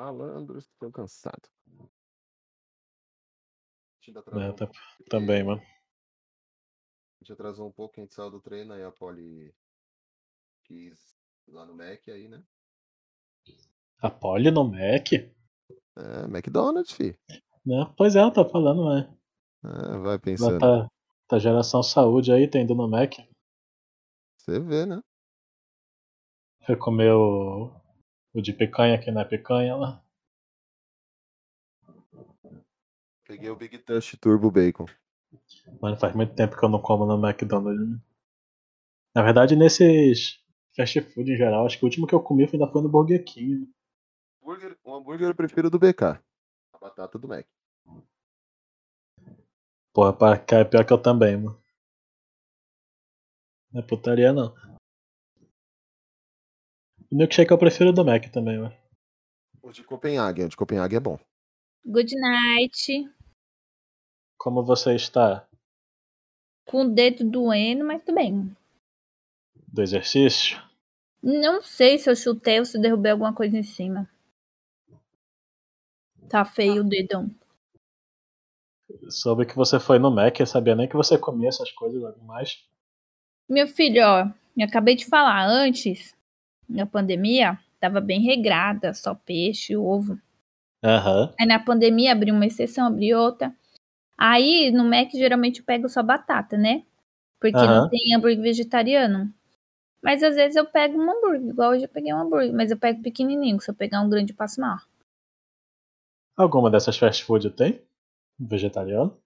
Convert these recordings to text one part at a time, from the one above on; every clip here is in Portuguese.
Malandros, tô cansado. A gente ainda É, atrasou um tá- pouco, porque também, mano. A gente atrasou um pouco, a gente saiu do treino, aí a Poli quis ir lá no Mac aí, né? A Polly no Mac? É, McDonald's, fi. Né? Pois é, eu tô falando, né? É, vai Ela pensando. tá, tá geração saúde aí, tá indo no Mac. Você vê, né? Foi comer o, o de picanha, que não é picanha lá. Peguei o Big Touch Turbo Bacon. Mano, faz muito tempo que eu não como no McDonald's. né? Na verdade, nesses fast food em geral, acho que o último que eu comi foi- ainda foi no Burger King. né? Hambúrguer, um hambúrguer eu prefiro do BK. A batata do Mac. Porra, pra cá é pior que eu também, mano. Não é putaria não. O milkshake eu prefiro do Mac também, mano. O de Copenhague, o de Copenhague é bom. Good night. Como você está? Com o dedo doendo, mas tudo bem. Do exercício? Não sei se eu chutei ou se derrubei alguma coisa em cima. Tá feio o dedão. Soube que você foi no Mac, eu sabia nem que você comia essas coisas logo mais. Meu filho, ó, eu acabei de falar antes, na pandemia, tava bem regrada, só peixe, ovo. Aham. Aí na pandemia abri uma exceção, abri outra. Aí no Mac geralmente eu pego só batata, né? Porque Aham. não tem hambúrguer vegetariano. Mas às vezes eu pego um hambúrguer, igual hoje eu peguei um hambúrguer, mas eu pego pequenininho, se eu pegar um grande eu passo mal. Alguma dessas fast food tem? Vegetariano?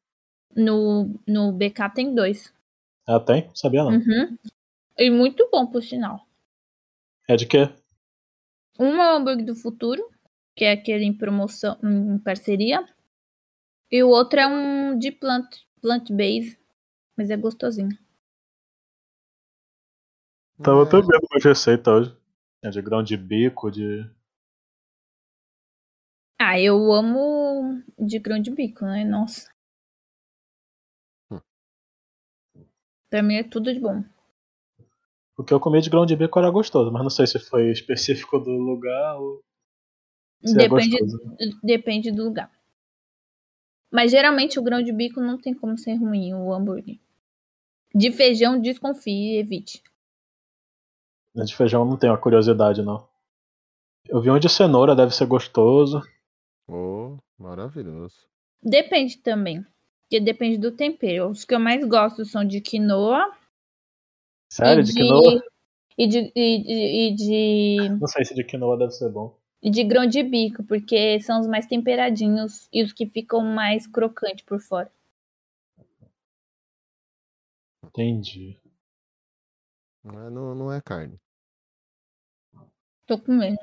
No, no BK tem dois. Ah, tem? Sabia não. Uhum. E muito bom, por sinal. É de quê? Um é o hambúrguer do futuro, que é aquele em promoção, em parceria. E o outro é um de plant, plant base, mas é gostosinho. Tava É, até vendo uma receita hoje. É de grão de bico, de. Ah, eu amo de grão de bico, né? Nossa. Hum. Pra mim é tudo de bom. O que eu comi de grão de bico era gostoso, mas não sei se foi específico do lugar ou se é Depende, gostoso. depende do lugar. Mas geralmente o grão de bico não tem como ser ruim, o hambúrguer. De feijão, desconfie e evite. De feijão não tenho a curiosidade, não. Eu vi um de cenoura, deve ser gostoso. Oh, maravilhoso. Depende também. Porque depende do tempero. Os que eu mais gosto são de quinoa Sério, e de de, quinoa? e de, e de, e de, Não sei se de quinoa deve ser bom. e de grão de bico, porque são os mais temperadinhos e os que ficam mais crocantes por fora. Entendi. Não é, não, não é carne. Tô com medo.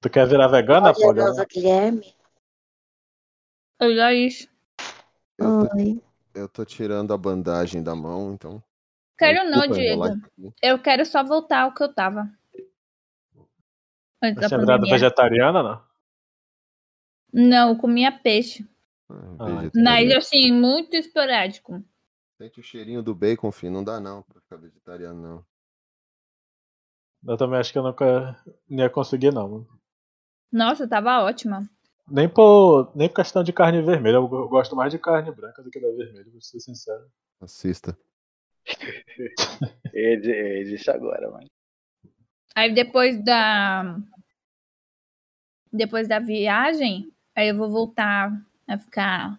Tu quer virar vegana, Olha, Folha? Nova Guilherme. Olha isso. Eu tô, Oi. eu tô tirando a bandagem da mão, então. Quero não, Diego. Eu quero só voltar ao que eu tava. Antes Você da tinha virado pandemia. vegetariana, não? Não, eu comia peixe. Ah, Ah. Mas assim, muito esporádico. Sente o cheirinho do bacon, filho. Não dá não pra ficar vegetariano, não. Eu também acho que eu nunca ia conseguir, não. mano. Nossa, tava ótima. Nem por, nem por questão de carne vermelha. Eu go- gosto mais de carne branca do que da vermelha, vou ser sincero. Assista. Ele, ele disse agora, mano. Aí depois da. Depois da viagem, aí eu vou voltar a ficar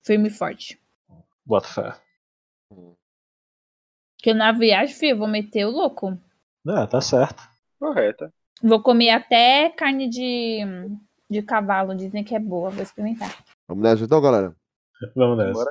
firme e forte. Bota fé. Porque na viagem, filho, eu vou meter o louco. É, tá certo. Correta. Vou comer até carne de, de cavalo, dizem que é boa, vou experimentar. Vamos nessa então, galera? Vamos nessa. Bora.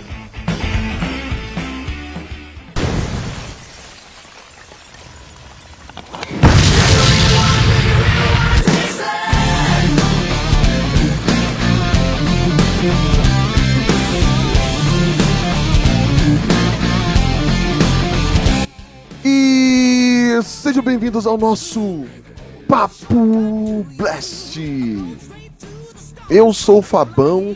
Bem-vindos ao nosso Papo Blast. Eu sou o Fabão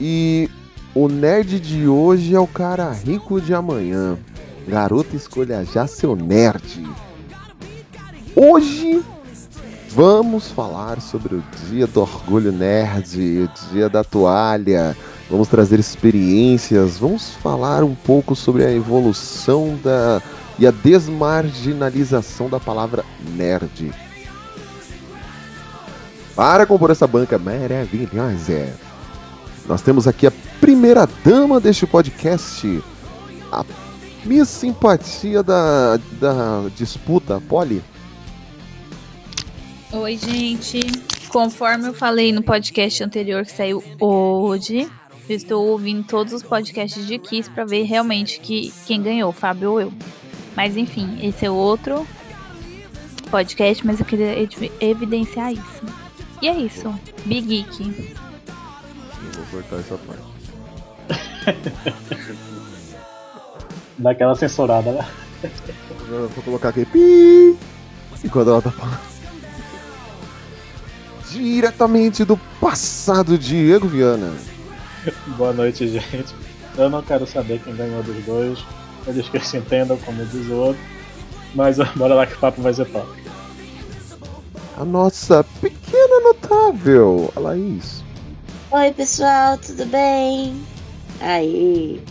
e o nerd de hoje é o cara rico de amanhã. Garota, escolha já seu nerd. Hoje vamos falar sobre o Dia do Orgulho Nerd, o Dia da Toalha. Vamos trazer experiências, vamos falar um pouco sobre a evolução da e a desmarginalização da palavra nerd. Para compor essa banca maravilhosa, nós temos aqui a primeira dama deste podcast, a Miss Simpatia da, da disputa, Polly. Oi, gente. Conforme eu falei no podcast anterior que saiu hoje, eu estou ouvindo todos os podcasts de Kiss para ver realmente que quem ganhou, Fábio ou eu. Mas enfim, esse é outro podcast, mas eu queria evi- evidenciar isso. E é isso. Big Geek. Eu vou cortar essa parte. Daquela censurada, né? Eu vou colocar aqui. Pi! Enquanto ela tá falando. Diretamente do passado, Diego Viana. Boa noite, gente. Eu não quero saber quem ganhou dos dois. Eles que se entendam, como diz o outro. Mas bora lá que o papo vai ser top. A nossa pequena notável, a Laís. Oi, pessoal, tudo bem? Aí.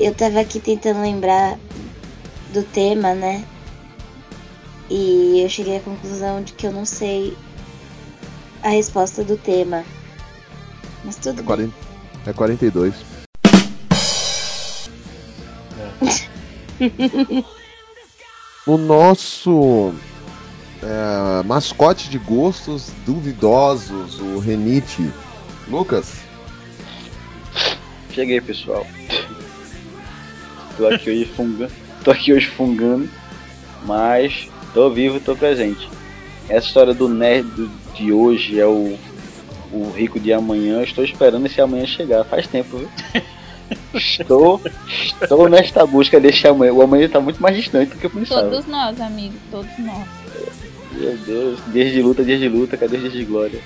Eu tava aqui tentando lembrar do tema, né? E eu cheguei à conclusão de que eu não sei a resposta do tema. Mas tudo É, bem. 40, é 42. O nosso é, mascote de gostos duvidosos, o Renite. Lucas, Cheguei, pessoal. Tô aqui hoje fungando. Tô aqui hoje fungando. Mas tô vivo, tô presente. Essa história do nerd de hoje é o, o rico de amanhã. Estou esperando esse amanhã chegar. Faz tempo, viu? Estou, estou nesta busca desse amanhã. O amanhã tá muito mais distante do que eu pensava. Todos nós, amigos, todos nós. Meu Deus, dias de luta, dias de luta, cadê os dias de glória?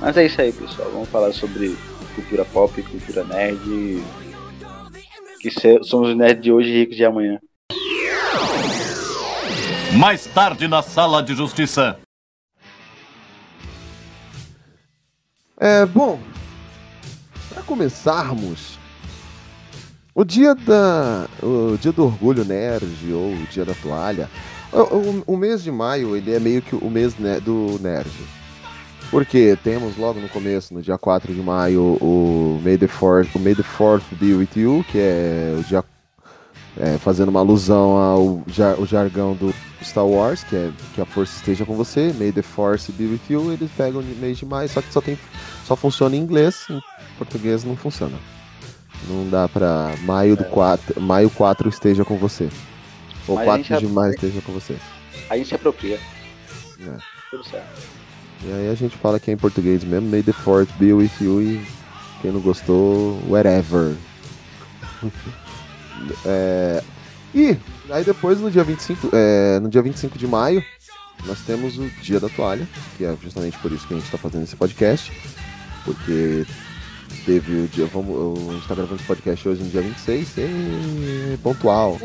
Mas é isso aí, pessoal. Vamos falar sobre cultura pop, cultura nerd. Que se- somos os nerds de hoje e ricos de amanhã. Mais tarde na sala de justiça. É, bom, para começarmos, o dia da, o dia do orgulho nerd ou o dia da toalha, o, o- o mês de maio ele é meio que o mês ne- do nerd. Porque temos logo no começo, no dia 4 de maio, o May the Fourth, o May the Fourth Be With You, que é o dia é, fazendo uma alusão ao jar- o jargão do Star Wars, que é que a força esteja com você, May the Force Be With You, eles pegam mês de maio, só que só tem só funciona em inglês, em português não funciona. Não dá pra maio do 4, maio 4 esteja com você. Ou Mas a 4 gente de maio esteja com você. Aí se apropria. É. Tudo certo. E aí a gente fala que é em português mesmo, May the Fourth be with you e quem não gostou, whatever. É, E aí depois no dia 25, é, no dia 25 de maio, nós temos o Dia da Toalha, que é justamente por isso que a gente está fazendo esse podcast. Porque teve o dia. Vamos, a gente está gravando esse podcast hoje no dia 26, e pontual.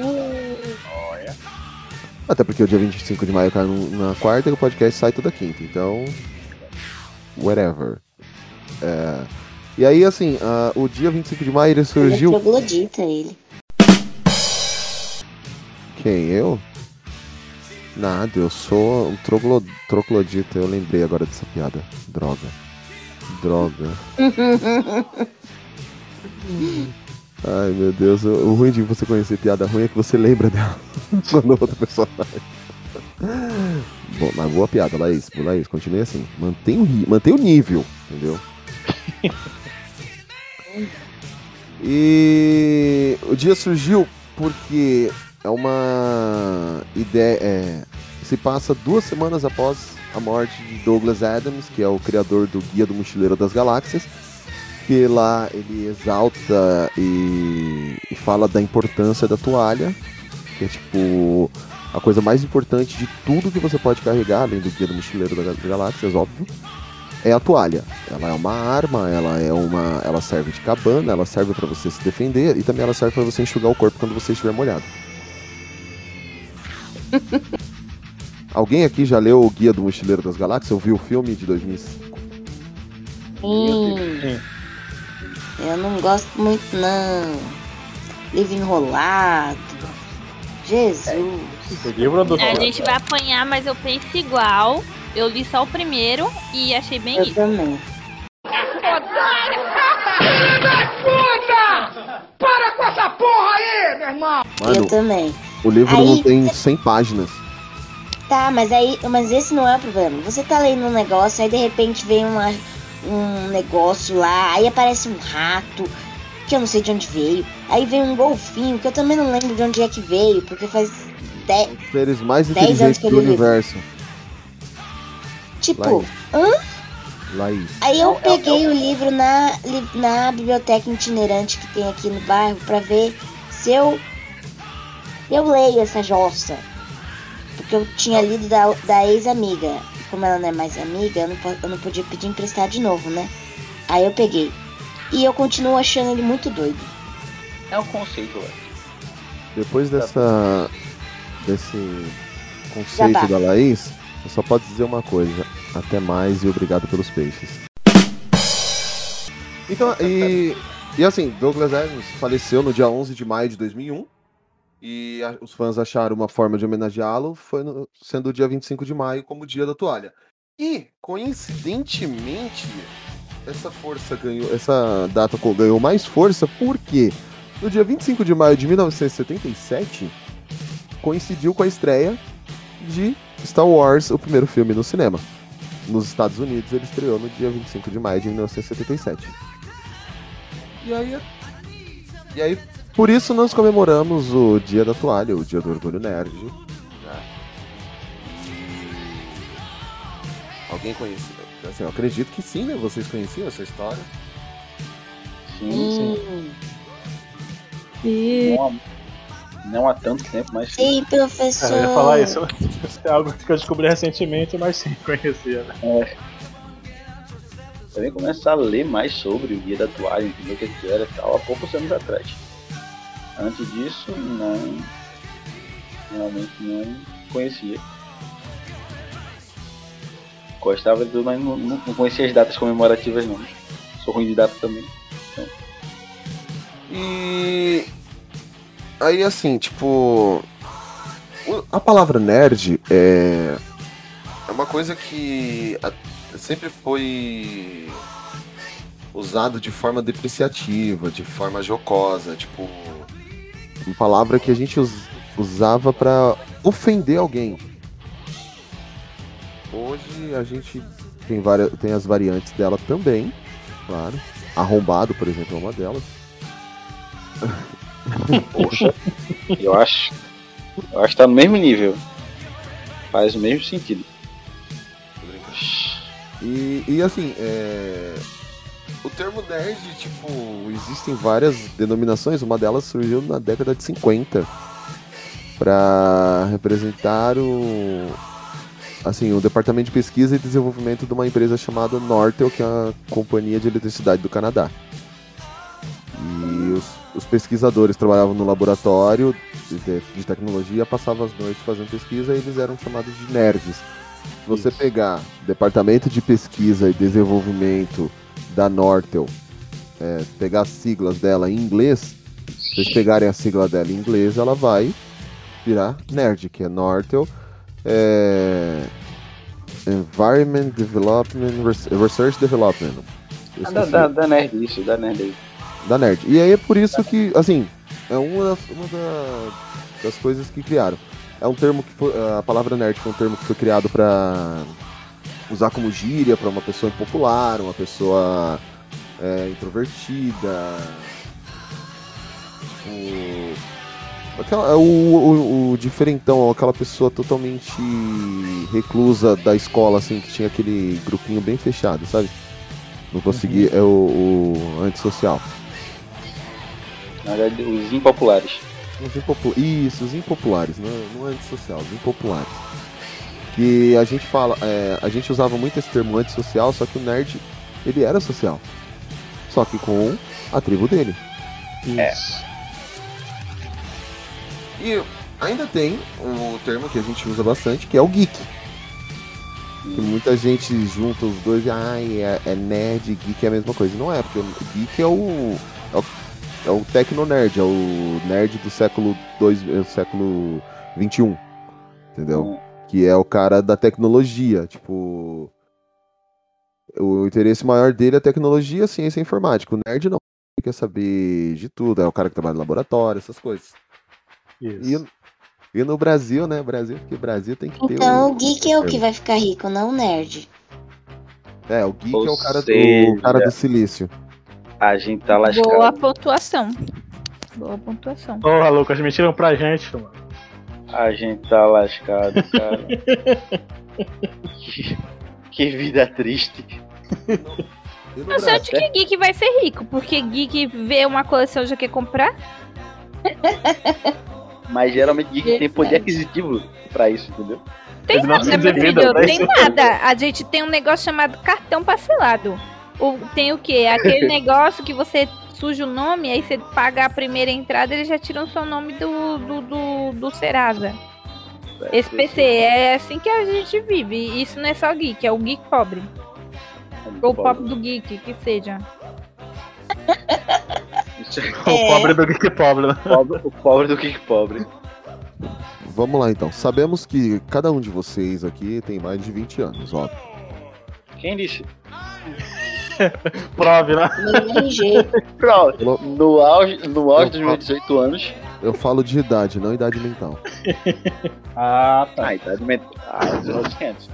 Até porque o dia 25 de maio cai no- na quarta e o podcast sai toda quinta, então. Whatever. É, e aí, assim, ah, o dia 25 de maio ele Ele é surgiu. troglodita, ele. Quem? Eu? Nada, eu sou um troglo... troglodita. Eu lembrei agora dessa piada. Droga. Droga. Ai meu Deus, o ruim de você conhecer piada ruim é que você lembra dela quando outra pessoa faz. Bom, mas boa piada, Laís. Laís, continue assim. Mantém o, mantém o nível, entendeu? E o dia surgiu porque é uma ideia. é, se passa duas semanas após a morte de Douglas Adams, que é o criador do Guia do Mochileiro das Galáxias, que lá ele exalta e, e fala da importância da toalha, que é tipo a coisa mais importante de tudo que você pode carregar, além do Guia do Mochileiro das Galáxias, óbvio, é a toalha. Ela é uma arma, ela é uma, ela serve de cabana, ela serve para você se defender e também ela serve para você enxugar o corpo quando você estiver molhado. Alguém aqui já leu o Guia do Mochileiro das Galáxias? Ouviu o filme de 2005? Sim. Eu não gosto muito, não. Livro enrolado. Jesus. O livro do A gente vai apanhar, mas eu penso igual. Eu li só o primeiro e achei bem Eu isso. também. Mano, Eu também. o livro Aí- não tem 100 páginas. Tá, mas aí. Mas esse não é o problema. Você tá lendo um negócio, aí de repente vem uma, um negócio lá, aí aparece um rato, que eu não sei de onde veio. Aí vem um golfinho, que eu também não lembro de onde é que veio, porque faz. De... Os seres mais Dez anos inteligentes que eu do li o livro. universo. Tipo, hã? Laís. Aí eu peguei o livro na, li- na biblioteca itinerante que tem aqui no bairro pra ver se eu, eu leio essa jossa. Porque eu tinha lido da, da ex-amiga. Como ela não é mais amiga, eu não, eu não podia pedir emprestar de novo, né? Aí eu peguei. E eu continuo achando ele muito doido. É um conceito, velho. Depois dessa. desse conceito Jabá. da Laís, eu só posso dizer uma coisa. Até mais e obrigado pelos peixes. Então, e, e assim, Douglas Adams faleceu no dia 11 de maio de 2001. E a- os fãs acharam uma forma de homenageá-lo, foi no- sendo o dia 25 de maio como o dia da toalha. E, coincidentemente, essa força ganhou, essa data ganhou mais força porque no dia 25 de maio de 1977 coincidiu com a estreia de Star Wars, o primeiro filme no cinema. Nos Estados Unidos ele estreou no dia 25 de maio de 1977. E aí, e aí por isso nós comemoramos o Dia da Toalha, o Dia do Orgulho Nerd. né? E Alguém conhecia? Assim, eu acredito que sim, né? Vocês conheciam essa história? Sim, sim. E Não, há, não há tanto tempo, mas sim. sim, professor. É, eu ia falar isso. É algo que eu descobri recentemente, mas sim conhecia. Né? Também começar a ler mais sobre o Guia da Toalha, entender o que que era e tal, há poucos anos atrás. Antes disso, não. Realmente não conhecia. Gostava de tudo, mas não, não conhecia as datas comemorativas não. Sou ruim de data também. E aí assim, tipo, a palavra nerd é é uma coisa que sempre foi usado de forma depreciativa, de forma jocosa, tipo, uma palavra que a gente us- usava pra ofender alguém. Hoje a gente tem várias tem as variantes dela também, claro. Arrombado, por exemplo, é uma delas. Poxa, eu acho. Eu acho que tá no mesmo nível. Faz o mesmo sentido. E, e assim, é... o termo nerd, tipo, existem várias denominações, uma delas surgiu na década de 50 para representar o assim, o departamento de pesquisa e desenvolvimento de uma empresa chamada Nortel, que é a companhia de eletricidade do Canadá. E os, os pesquisadores trabalhavam no laboratório de, de- de tecnologia, passavam as noites fazendo pesquisa e eles eram chamados de nerds. Se você pegar Departamento de Pesquisa e Desenvolvimento da Nortel, é, pegar as siglas dela em inglês, se vocês pegarem a sigla dela em inglês, ela vai virar NERD, que é Nortel é, Environment Development Res- Research Development. Ah, da, esqueci. da, da nerd isso, da nerd aí. da nerd. E aí é por isso que, assim, é uma das, uma da- das coisas que criaram. É um termo que foi, a palavra nerd foi um termo que foi criado para usar como gíria para uma pessoa impopular, uma pessoa é, introvertida, tipo, Aquela, é o, o, o diferentão, aquela pessoa totalmente reclusa da escola, assim, que tinha aquele grupinho bem fechado, sabe? Não consegui, é o, o antissocial. Na verdade, os impopulares. Os Isso, os impopulares, não, é- não é antissocial, os impopulares. Que a gente fala, é, a gente usava muito esse termo antissocial, só que o nerd, ele era social. Só que com a tribo dele. Isso. E ainda tem o termo que a gente usa bastante, que é o geek. Que muita gente junta os dois e ai, é, é nerd e geek é a mesma coisa. Não é, porque o geek é o. É o, é o tecno-nerd, é o nerd do século dois, é, século 21. Entendeu? Que é o cara da tecnologia. Tipo. O interesse maior dele é tecnologia, ciência e informática. O nerd não. Ele quer saber de tudo. É o cara que trabalha no laboratório, essas coisas. Isso. E, e no Brasil, né? Brasil, porque Brasil tem que ter Então o. o geek é o que vai ficar rico, não o nerd. É, o geek Ou é o cara, do, seja- o cara do silício. A gente tá lascado. Boa pontuação. Boa pontuação. Porra, Lucas, mentiram pra gente, mano. A gente tá lascado, cara. que, que vida triste. E no Não sei onde Brasil- que geek vai ser rico, porque geek vê uma coleção e já quer comprar. Mas geralmente geek tem poder aquisitivo pra isso, entendeu? Tem Ele não nada, meu filho, tem isso. nada. A gente tem um negócio chamado cartão parcelado. O, tem o quê? Aquele negócio que você suja o nome, aí você paga a primeira entrada, eles já tiram o seu nome do, do, do, do Serasa. Esse PC, é assim que a gente vive. E Isso não é só geek, é o geek pobre. Ou pop do geek, que seja. O pobre do geek pobre, né? Pobre- o pobre do geek pobre. Vamos lá então. Sabemos que cada um de vocês aqui tem mais de 20 anos, óbvio. Quem disse? Prove, né? Do mesmo jeito. Pronto. No auge, no auge dos Eu meus 18 anos. Eu falo de idade, não idade mental. Ah, tá. Ah, idade mental. Ah, 1800.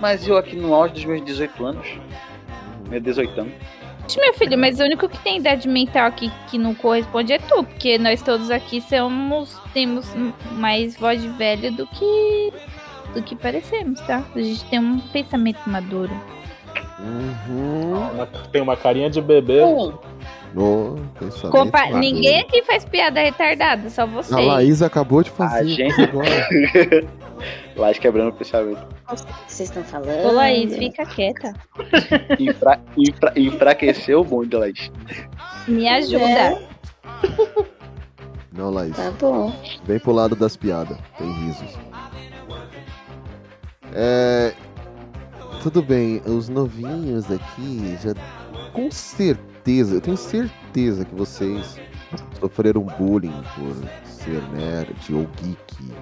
Mas eu aqui no auge dos meus 18 anos. Meu 18 anos. Meu filho, mas o único que tem idade mental aqui que não corresponde é tu, porque nós todos aqui somos, temos mais voz de velho do que do que parecemos, tá? A gente tem um pensamento maduro. Uhum. Uma- Tem uma carinha de bebê. No Compa-. Ninguém aqui faz piada retardada, só você. A Laís acabou de A fazer gente- agora. Lá quebrando o pensamento. Vocês estão falando. Ô Laís, fica quieta. Enfra, enfra, enfraqueceu o bonde, Laís. Me ajuda. É. Não, Laís. Tá bom. Vem pro lado das piadas. Tem risos. É. Tudo bem, os novinhos aqui já. Com certeza, eu tenho certeza que vocês sofreram bullying por ser nerd ou geek,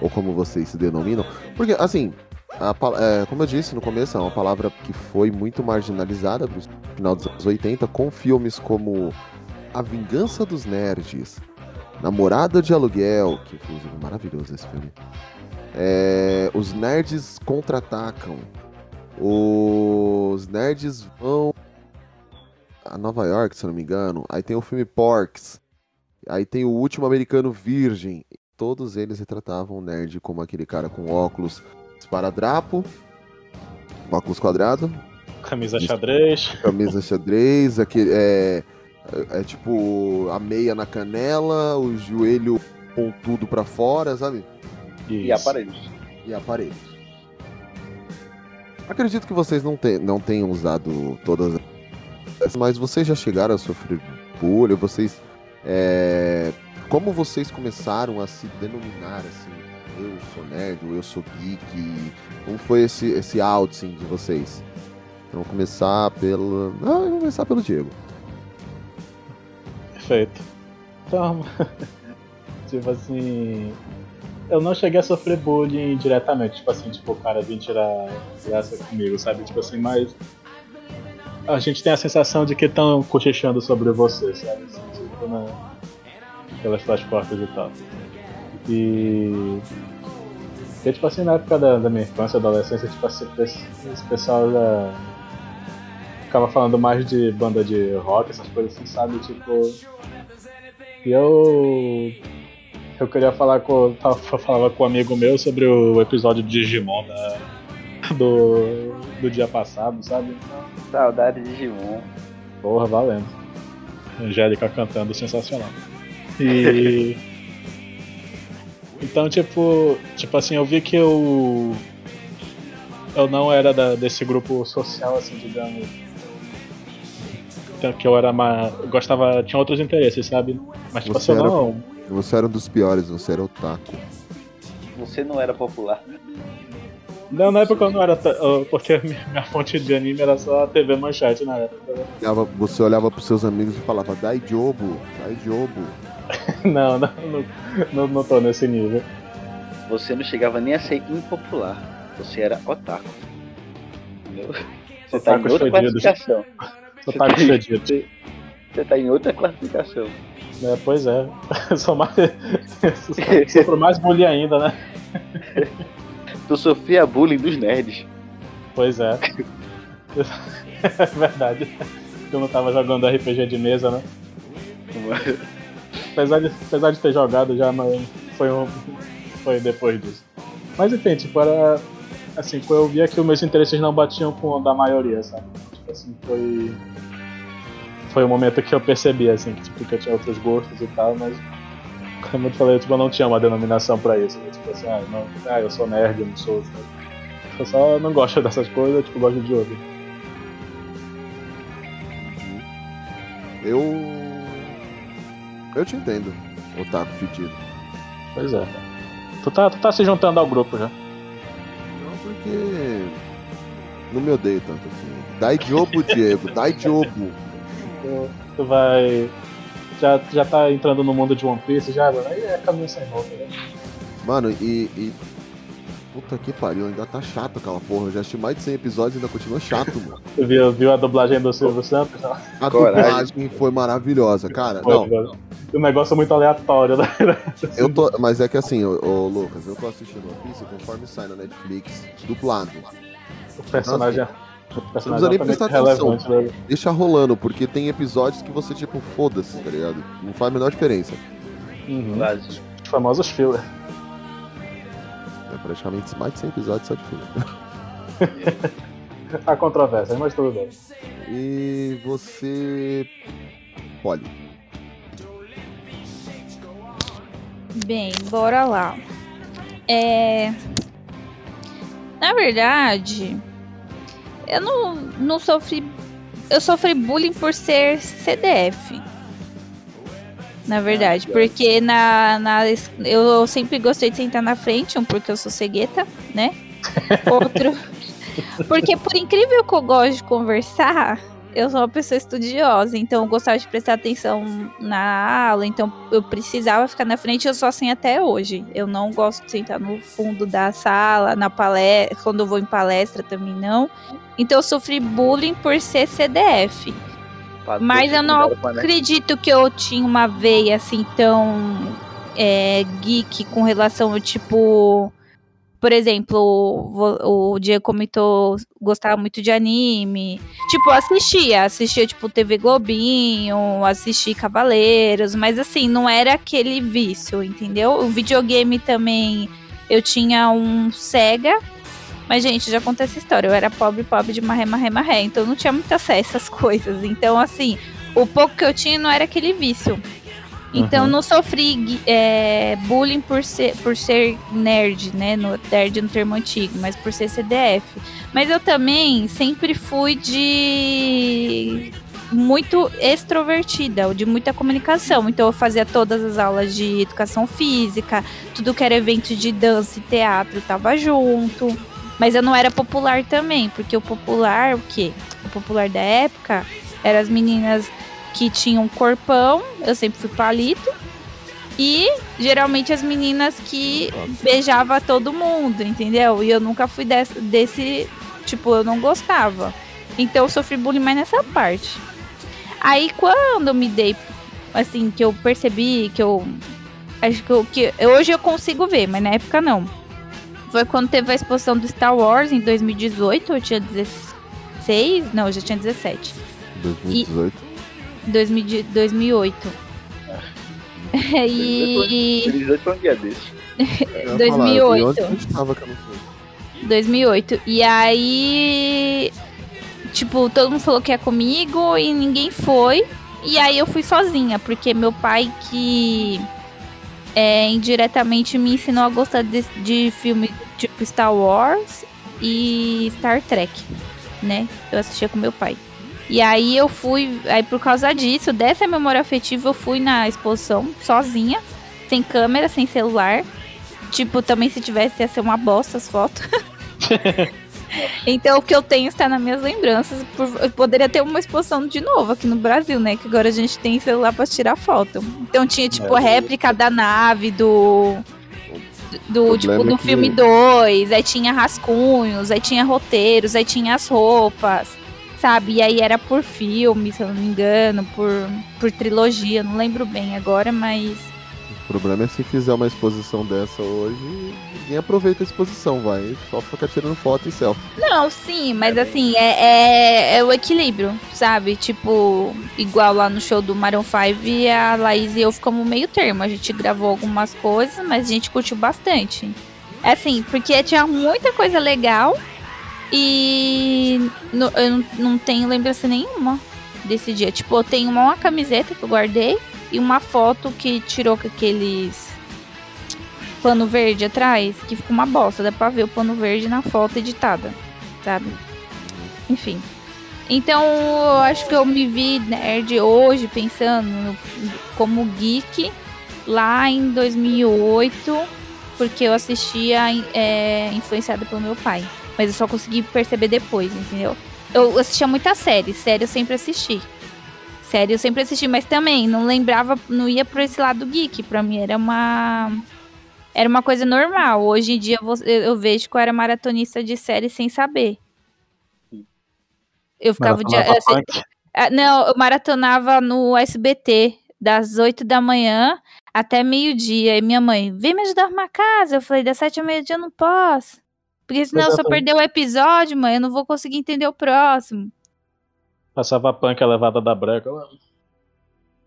ou como vocês se denominam. Porque, assim, a é, como eu disse no começo, é uma palavra que foi muito marginalizada no final dos anos 80, com filmes como A Vingança dos Nerds, Namorada de Aluguel, que inclusive é maravilhoso esse filme. É, os nerds contra-atacam. Os nerds vão a Nova York, se eu não me engano. Aí tem o filme Porks. Aí tem o último americano virgem. Todos eles retratavam o nerd como aquele cara com óculos esparadrapo, óculos quadrado, Camisa xadrez. camisa xadrez, aquele, é, é, é tipo a meia na canela, o joelho com tudo pra fora, sabe? E Isso. aparelhos. E aparelhos. Acredito que vocês não, te- não tenham usado todas mas vocês já chegaram a sofrer bullying, vocês. é, como vocês começaram a se denominar assim? Eu sou nerd, eu sou geek. Como foi esse, esse outing de vocês? Então, vamos começar pelo. Ah, vamos começar pelo Diego. Perfeito. Então, tipo assim. Eu não cheguei a sofrer bullying diretamente, tipo assim, tipo, o cara vir tirar graça comigo, sabe? Tipo assim, mas. A gente tem a sensação de que estão cochichando sobre você, sabe? Assim, tipo, na, pelas tuas portas e tal. E. Porque, tipo assim, na época da, da minha infância, adolescência, tipo assim, esse pessoal já ficava falando mais de banda de rock, essas coisas assim, sabe? Tipo. E eu. Eu queria falar com. tava- Falava com um amigo meu sobre o episódio de Digimon da- do, do dia passado, sabe? Saudade de Digimon. Porra, valendo. Angélica cantando, sensacional. E. Então, tipo. Tipo assim, eu vi que eu. Eu não era da- desse grupo social, assim, digamos. Que eu era mais. eu Gostava. Tinha outros interesses, sabe? Mas, tipo Você assim, eu era- não. Você era um dos piores, você era otaku. Você não era popular. Não, na época eu não era. Porque a minha, fonte de anime era só a TV Manchete na época. Você olhava pros seus amigos e falava, dai jobo, dai jobo. Não, não, não, não, tô nesse nível. Você não chegava nem a ser impopular. Você era otaku. Entendeu? Você tá em Otaku outra fedido, já. classificação. Otaku. Você, você tá em outra classificação. É, pois é. Sou mais. Sofro mais bullying ainda, né? Tu sofria bullying dos nerds. Pois é. É verdade. Eu não tava jogando RPG de mesa, né? Apesar de, apesar de ter jogado já, mas foi, um, foi depois disso. Mas enfim, tipo, era. Assim, eu via que os meus interesses não batiam com o da maioria, sabe? Tipo assim, foi. Foi o momento que eu percebi, assim, que, tipo, que eu tinha outros gostos e tal, mas. Como eu falei, tipo, eu não tinha uma denominação pra isso. Né? Tipo assim, ah, não, ah, eu sou nerd, eu não sou. sabe? Eu só não gosto dessas coisas, tipo, gosto de outras. Eu. Eu te entendo, otaku fedido. Pois é. Tu tá, tu tá se juntando ao grupo já. Não porque. Não me odeio tanto assim. Dai jobo, Diego, dai jobo. Tu, tu vai. Já, já tá entrando no mundo de One Piece já, mano. Aí é caminho sem volta, né? Mano, e. e... Puta que pariu, ainda tá chato aquela porra. Eu já assisti mais de 100 episódios e ainda continua chato, mano. Tu viu, viu a dublagem do Silvio Santos? Não? A Coragem. dublagem foi maravilhosa, cara. Foi, Não. Um negócio muito aleatório, né? eu tô. Mas é que assim, ô, ô, Lucas, eu tô assistindo One Piece conforme sai na Netflix, dublado. O personagem, Não precisa nem prestar atenção. velho. Deixa rolando, porque tem episódios que você, tipo, foda-se, tá ligado? Não faz a menor diferença. Uhum. Os famosos filler. É praticamente mais de 100 episódios só de filme. Há controvérsia, mas tudo bem. E você. Olha, Bem, bora lá. É. Na verdade, eu não, não sofri. Eu sofri bullying por ser CDF. Na verdade, porque na, na eu sempre gostei de sentar na frente, um porque eu sou cegueta, né? Outro, porque por incrível que eu gosto de conversar, eu sou uma pessoa estudiosa, então eu gostava de prestar atenção na aula, então eu precisava ficar na frente, eu sou assim até hoje. Eu não gosto de sentar no fundo da sala, na palestra, quando eu vou em palestra também não. Então eu sofri bullying por ser CDF. Mas eu não acredito que eu tinha uma veia assim tão é, geek com relação ao tipo. Por exemplo, vo- o Diego comentou gostava muito de anime. Tipo, assistia, assistia tipo TV Globinho, assisti Cavaleiros, mas assim, não era aquele vício, entendeu? O videogame também. Eu tinha um Sega, mas, gente, já contei essa história. Eu era pobre, pobre de marré, marré, marré. Então não tinha muito acesso essas coisas. Então, assim, o pouco que eu tinha não era aquele vício. Então Uhum. não sofri é, bullying por ser, por ser nerd, né? No, nerd no termo antigo, mas por ser CDF. Mas eu também sempre fui de muito extrovertida, de muita comunicação. Então eu fazia todas as aulas de educação física, tudo que era evento de dança e teatro tava junto. Mas eu não era popular também, porque o popular, o quê? O popular da época eram as meninas que tinham corpão, eu sempre fui palito. E geralmente as meninas que beijava todo mundo, entendeu? E eu nunca fui desse, desse tipo, eu não gostava. Então eu sofri bullying mais nessa parte. Aí quando eu me dei, assim, que eu percebi que eu. Acho que, eu, que hoje eu consigo ver, mas na época não. Foi quando teve a exposição do Star Wars em 2018, eu tinha 16, não, eu já tinha 17. 2018. 2000 2008. e Feliz dois foi um dia desse. Eu ia 2008. Falar, e onde a gente tava que eu não fui? 2008. E aí, tipo, todo mundo falou que ia comigo e ninguém foi. E aí eu fui sozinha, porque meu pai que é, indiretamente me ensinou a gostar de, de filme tipo Star Wars e Star Trek, né? Eu assistia com meu pai. E aí eu fui, aí por causa disso, dessa memória afetiva, eu fui na exposição sozinha, sem câmera, sem celular. Tipo, também se tivesse ia ser uma bosta as fotos. então o que eu tenho está nas minhas lembranças. Eu poderia ter uma exposição de novo aqui no Brasil, né? Que agora a gente tem celular pra tirar foto. Então tinha, tipo, É. réplica da nave, do. Do, tipo, do filme 2, aí tinha rascunhos, aí tinha roteiros, aí tinha as roupas, sabe? E aí era por filme, se eu não me engano, por, por trilogia, não lembro bem agora, mas O problema é se fizer uma exposição dessa hoje, ninguém aproveita a exposição, vai só ficar tirando foto e selfie. Não, sim, mas assim, é, é, é o equilíbrio, sabe? Tipo, igual lá no show do Maroon 5, a Laís e eu ficamos meio termo. A gente gravou algumas coisas, mas a gente curtiu bastante. É assim, porque tinha muita coisa legal e no- eu não, tenho lembrança nenhuma desse dia. Tipo, eu tenho uma, uma camiseta que eu guardei e uma foto que tirou com aqueles pano verde atrás, que ficou uma bosta. Dá pra ver o pano verde na foto editada, sabe? Enfim. Então, eu acho que eu me vi nerd hoje pensando no- como geek lá em 2008, porque eu assistia é, influenciada pelo meu pai. Mas eu só consegui perceber depois, entendeu? Eu assistia muita série, série eu sempre assisti. Série eu sempre assisti, mas também não lembrava, não ia por esse lado geek. Pra mim era uma era uma coisa normal. Hoje em dia eu, vejo que eu era maratonista de série sem saber. Eu ficava punk. ah, Não, eu maratonava no SBT, das 8 da manhã até meio-dia. E minha mãe, vem me ajudar a arrumar a casa. Eu falei, das 7 ao meio-dia eu não posso. Porque senão, eu foi. perder o episódio, mãe, eu não vou conseguir entender o próximo. Passava punk a levada da breca. lá.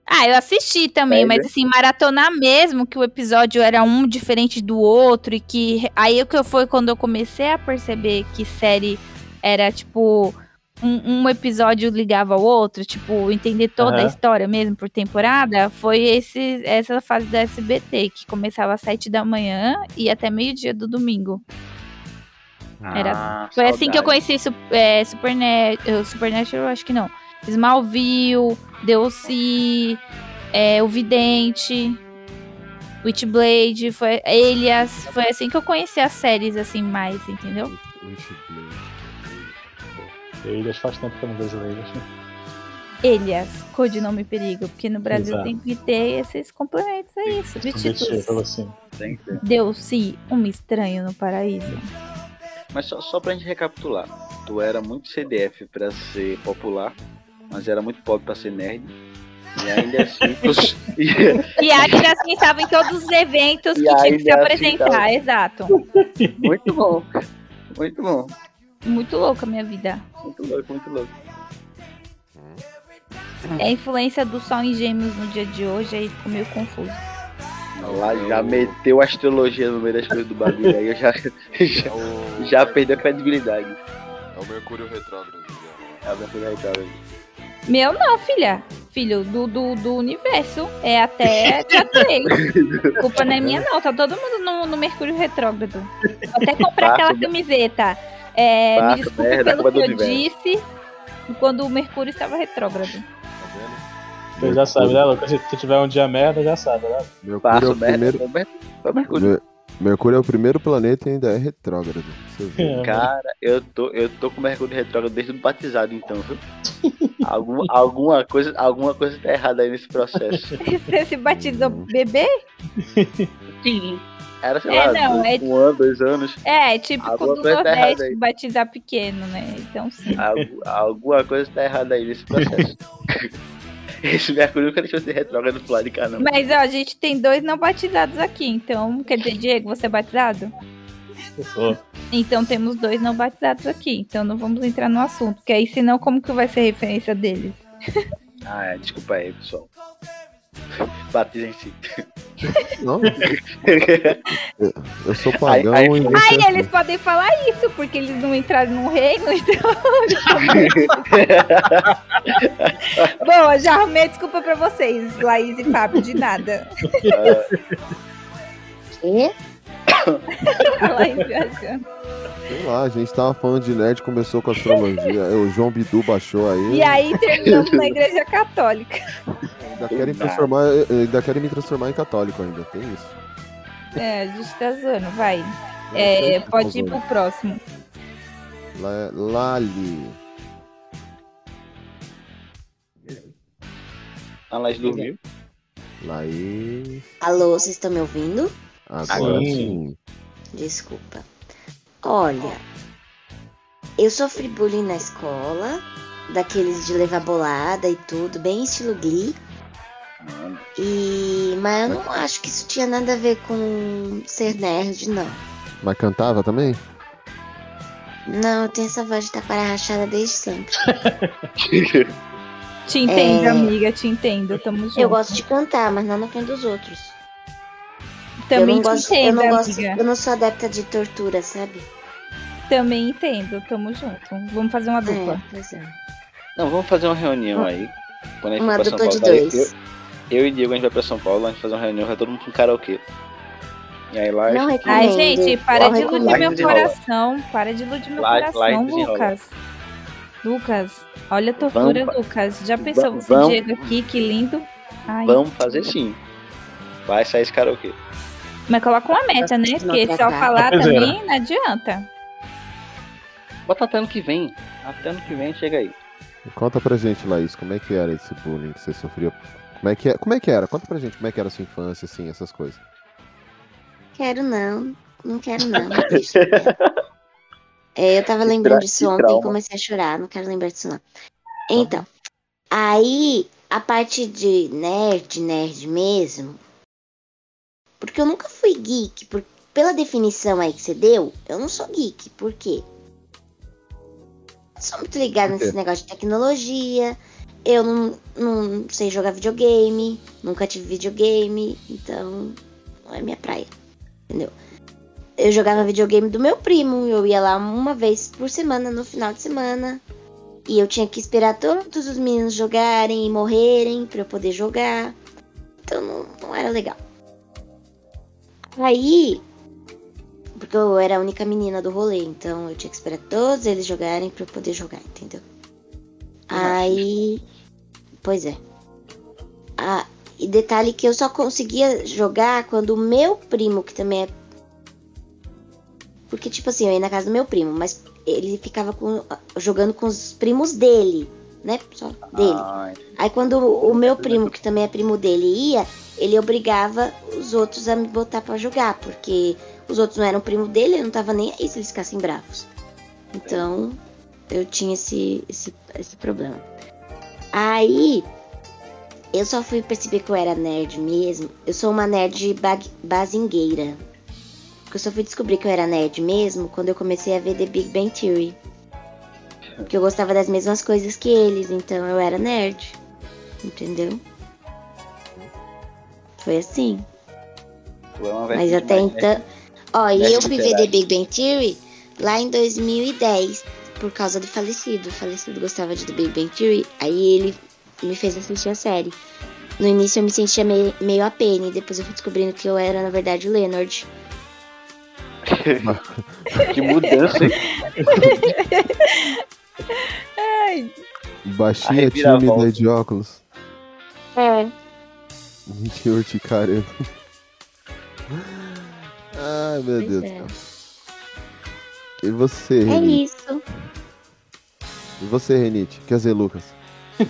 Ah, eu assisti também, É, mas assim, maratonar mesmo, que o episódio era um diferente do outro, e que. Aí o que foi quando eu comecei a perceber que série era, tipo, um, um episódio ligava ao outro, tipo, entender toda a Aham. história mesmo por temporada, foi esse, essa fase da SBT, que começava às sete da manhã e até meio-dia do domingo. Era- Ah, Foi assim que eu saudade. conheci Su- é, Supernet, eh, Supernatural, acho que não. Smallville, DLC, é, O Vidente, Witchblade, foi Elias. Foi assim que eu conheci as séries, assim, mais, entendeu? Ilhas faz tempo que eu não vejo né? Elias, codinome perigo, porque no Brasil Exato. tem que ter esses complementos aí, subtítulos. Subtítulo, assim. Tem que ter. Deu-se um estranho no paraíso. Mas só, só pra gente recapitular. Tu era muito CDF pra ser popular, mas era muito pobre pra ser nerd. E ainda assim. cons- e- ainda assim estava em todos os eventos E que tinha que se assim apresentar, tava- exato. muito bom. Muito bom. Muito louca a minha vida. Muito louco, muito louco. É a influência do Sol em Gêmeos no dia de hoje, aí ficou meio confuso. Lá já meteu a astrologia no meio das coisas do bagulho aí, eu já, já, É o, já perdeu a credibilidade. é o Mercúrio retrógrado. É, vai pegar aí, cara. Meu não, filha. Filho do, do, do universo. É até dia 3. Culpa não é minha, não. Tá todo mundo no, no Mercúrio Retrógrado. Vou até comprar Passa, aquela né? camiseta. É, Passa, me desculpe merda, pelo que eu universo. disse quando o Mercúrio estava retrógrado. Tá? Você já sabe, né, Lucas? Se tu tiver um dia merda, já sabe, né? Mercúrio, é Passo o merda. primeiro, Mercúrio. Mer- Mercúrio é o primeiro planeta e ainda é retrógrado. Você vê. Cara, eu tô, eu tô com Mercúrio retrógrado desde o batizado, então, viu? Algum, alguma, coisa, alguma coisa tá errada aí nesse processo. Você se batizou bebê? Sim. Era, sei É, lá, não, dois- é- um ano, dois anos. É, típico Alguma do tá Nordeste aí. batizar pequeno, né? Então sim. Algu- alguma coisa tá errada aí nesse processo. Esse Mercúrio nunca deixou de ser retrógrado pro lado de cá, não. Mas ó, a gente tem dois não batizados aqui, então quer dizer, Diego, você é batizado? Eu sou. Então temos dois não batizados aqui, então não vamos entrar no assunto, porque aí senão como que vai ser referência deles? Ah, é, desculpa aí, pessoal. Batiza em si. Não? Eu, eu sou pagão Aí- aí- e é eles podem falar isso, porque eles não entraram no reino, então. Bom, eu já arrumei desculpa pra vocês, Laís e Fábio, de nada. Quê? A Laís viajando. Sei lá, a gente tava falando de nerd, começou com astrologia. O João Bidu baixou aí. E aí terminamos na igreja católica. Ainda querem, transformar, ainda querem me transformar em católico ainda, tem isso. É, a gente tá zoando, vai. É, pode ir pro próximo. La- Lali. A Laís dormiu. Laís. Alô, vocês estão me ouvindo? Agora Sim. sim. Desculpa. Olha, eu sofri bullying na escola, daqueles de levar bolada e tudo, bem estilo Glee. E mas eu não acho que isso tinha nada a ver com ser nerd, não. Mas cantava também? Não, eu tenho essa voz de taquara rachada desde sempre. Te entendo, É. amiga, te entendo. Tamo junto. Eu gosto de cantar, mas não na frente dos outros. Também eu não te gosto, eu entendo, não gosto, amiga. eu não sou adepta de tortura, sabe? Também entendo, tamo junto. Vamos fazer uma dupla. É, pois é. Não, vamos fazer uma reunião aí. Quando a gente Uma for pra São dupla de Paulo, daí dois. Eu, eu e Diego, a gente vai pra São Paulo, a gente faz uma reunião, vai todo mundo com karaokê. E aí lá. Não Ai, gente, para Eu de iludir meu coração. Para de iludir meu coração. Lucas. Lucas, olha a tortura, Vamos- Lucas. Já pensou vamos- você, Diego, aqui, que lindo? Ai, Vamos fazer sim. Vai sair esse karaokê. Mas coloca uma meta, né? Porque só falar é. também não adianta. Bota até ano que vem. Até ano que vem chega aí. Conta pra gente, Laís, como é que era esse bullying que você sofria? Como é que, é, como é que era? Conta pra gente como é que era a sua infância, assim, essas coisas. Quero não. Não quero não. É, eu tava lembrando disso ontem e comecei a chorar. Não quero lembrar disso não. Então, aí a parte de nerd, nerd mesmo. Porque eu nunca fui geek. Por, pela definição aí que você deu, eu não sou geek. Por quê? Sou muito quê? nesse negócio de tecnologia. Eu não, não sei jogar videogame. Nunca tive videogame. Então, não é minha praia. Entendeu? Eu jogava videogame do meu primo. Eu ia lá uma vez por semana, no final de semana. E eu tinha que esperar todos os meninos jogarem e morrerem pra eu poder jogar. Então não, não era legal. Aí. Porque eu era a única menina do rolê, então eu tinha que esperar todos eles jogarem pra eu poder jogar, entendeu? Aí. Pois é. Ah, e detalhe que eu só conseguia jogar quando o meu primo, que também é. Porque, tipo assim, eu ia na casa do meu primo, mas ele ficava com- jogando com os primos dele, né? Só dele. Ai, Aí quando o meu primo, que também é primo dele, ia, ele obrigava os outros a me botar pra jogar, porque os outros não eram primo dele, eu não tava nem aí se eles ficassem bravos. Então, eu tinha esse, esse, esse problema. Aí, eu só fui perceber que eu era nerd mesmo. Eu sou uma nerd bag- bazingueira. Eu só fui descobrir que eu era nerd mesmo quando eu comecei a ver The Big Bang Theory. Porque eu gostava das mesmas coisas que eles, então eu era nerd. Entendeu? Foi assim. tu é uma Mas até né? então. Ó, e eu fui ver. The Big Bang Theory lá em 2010, por causa do falecido. O falecido gostava de The Big Bang Theory, aí ele me fez assistir a série. No início eu me sentia meio, meio a Penny, depois eu fui descobrindo que eu era, na verdade, o Leonard. Que mudança, hein? Ai, Baixinha, A reviravolta. tímida e de óculos. É. De urticária. Ai, meu Pois Deus é. E você, É Renite? isso. E você, Renite? Quer dizer, Lucas?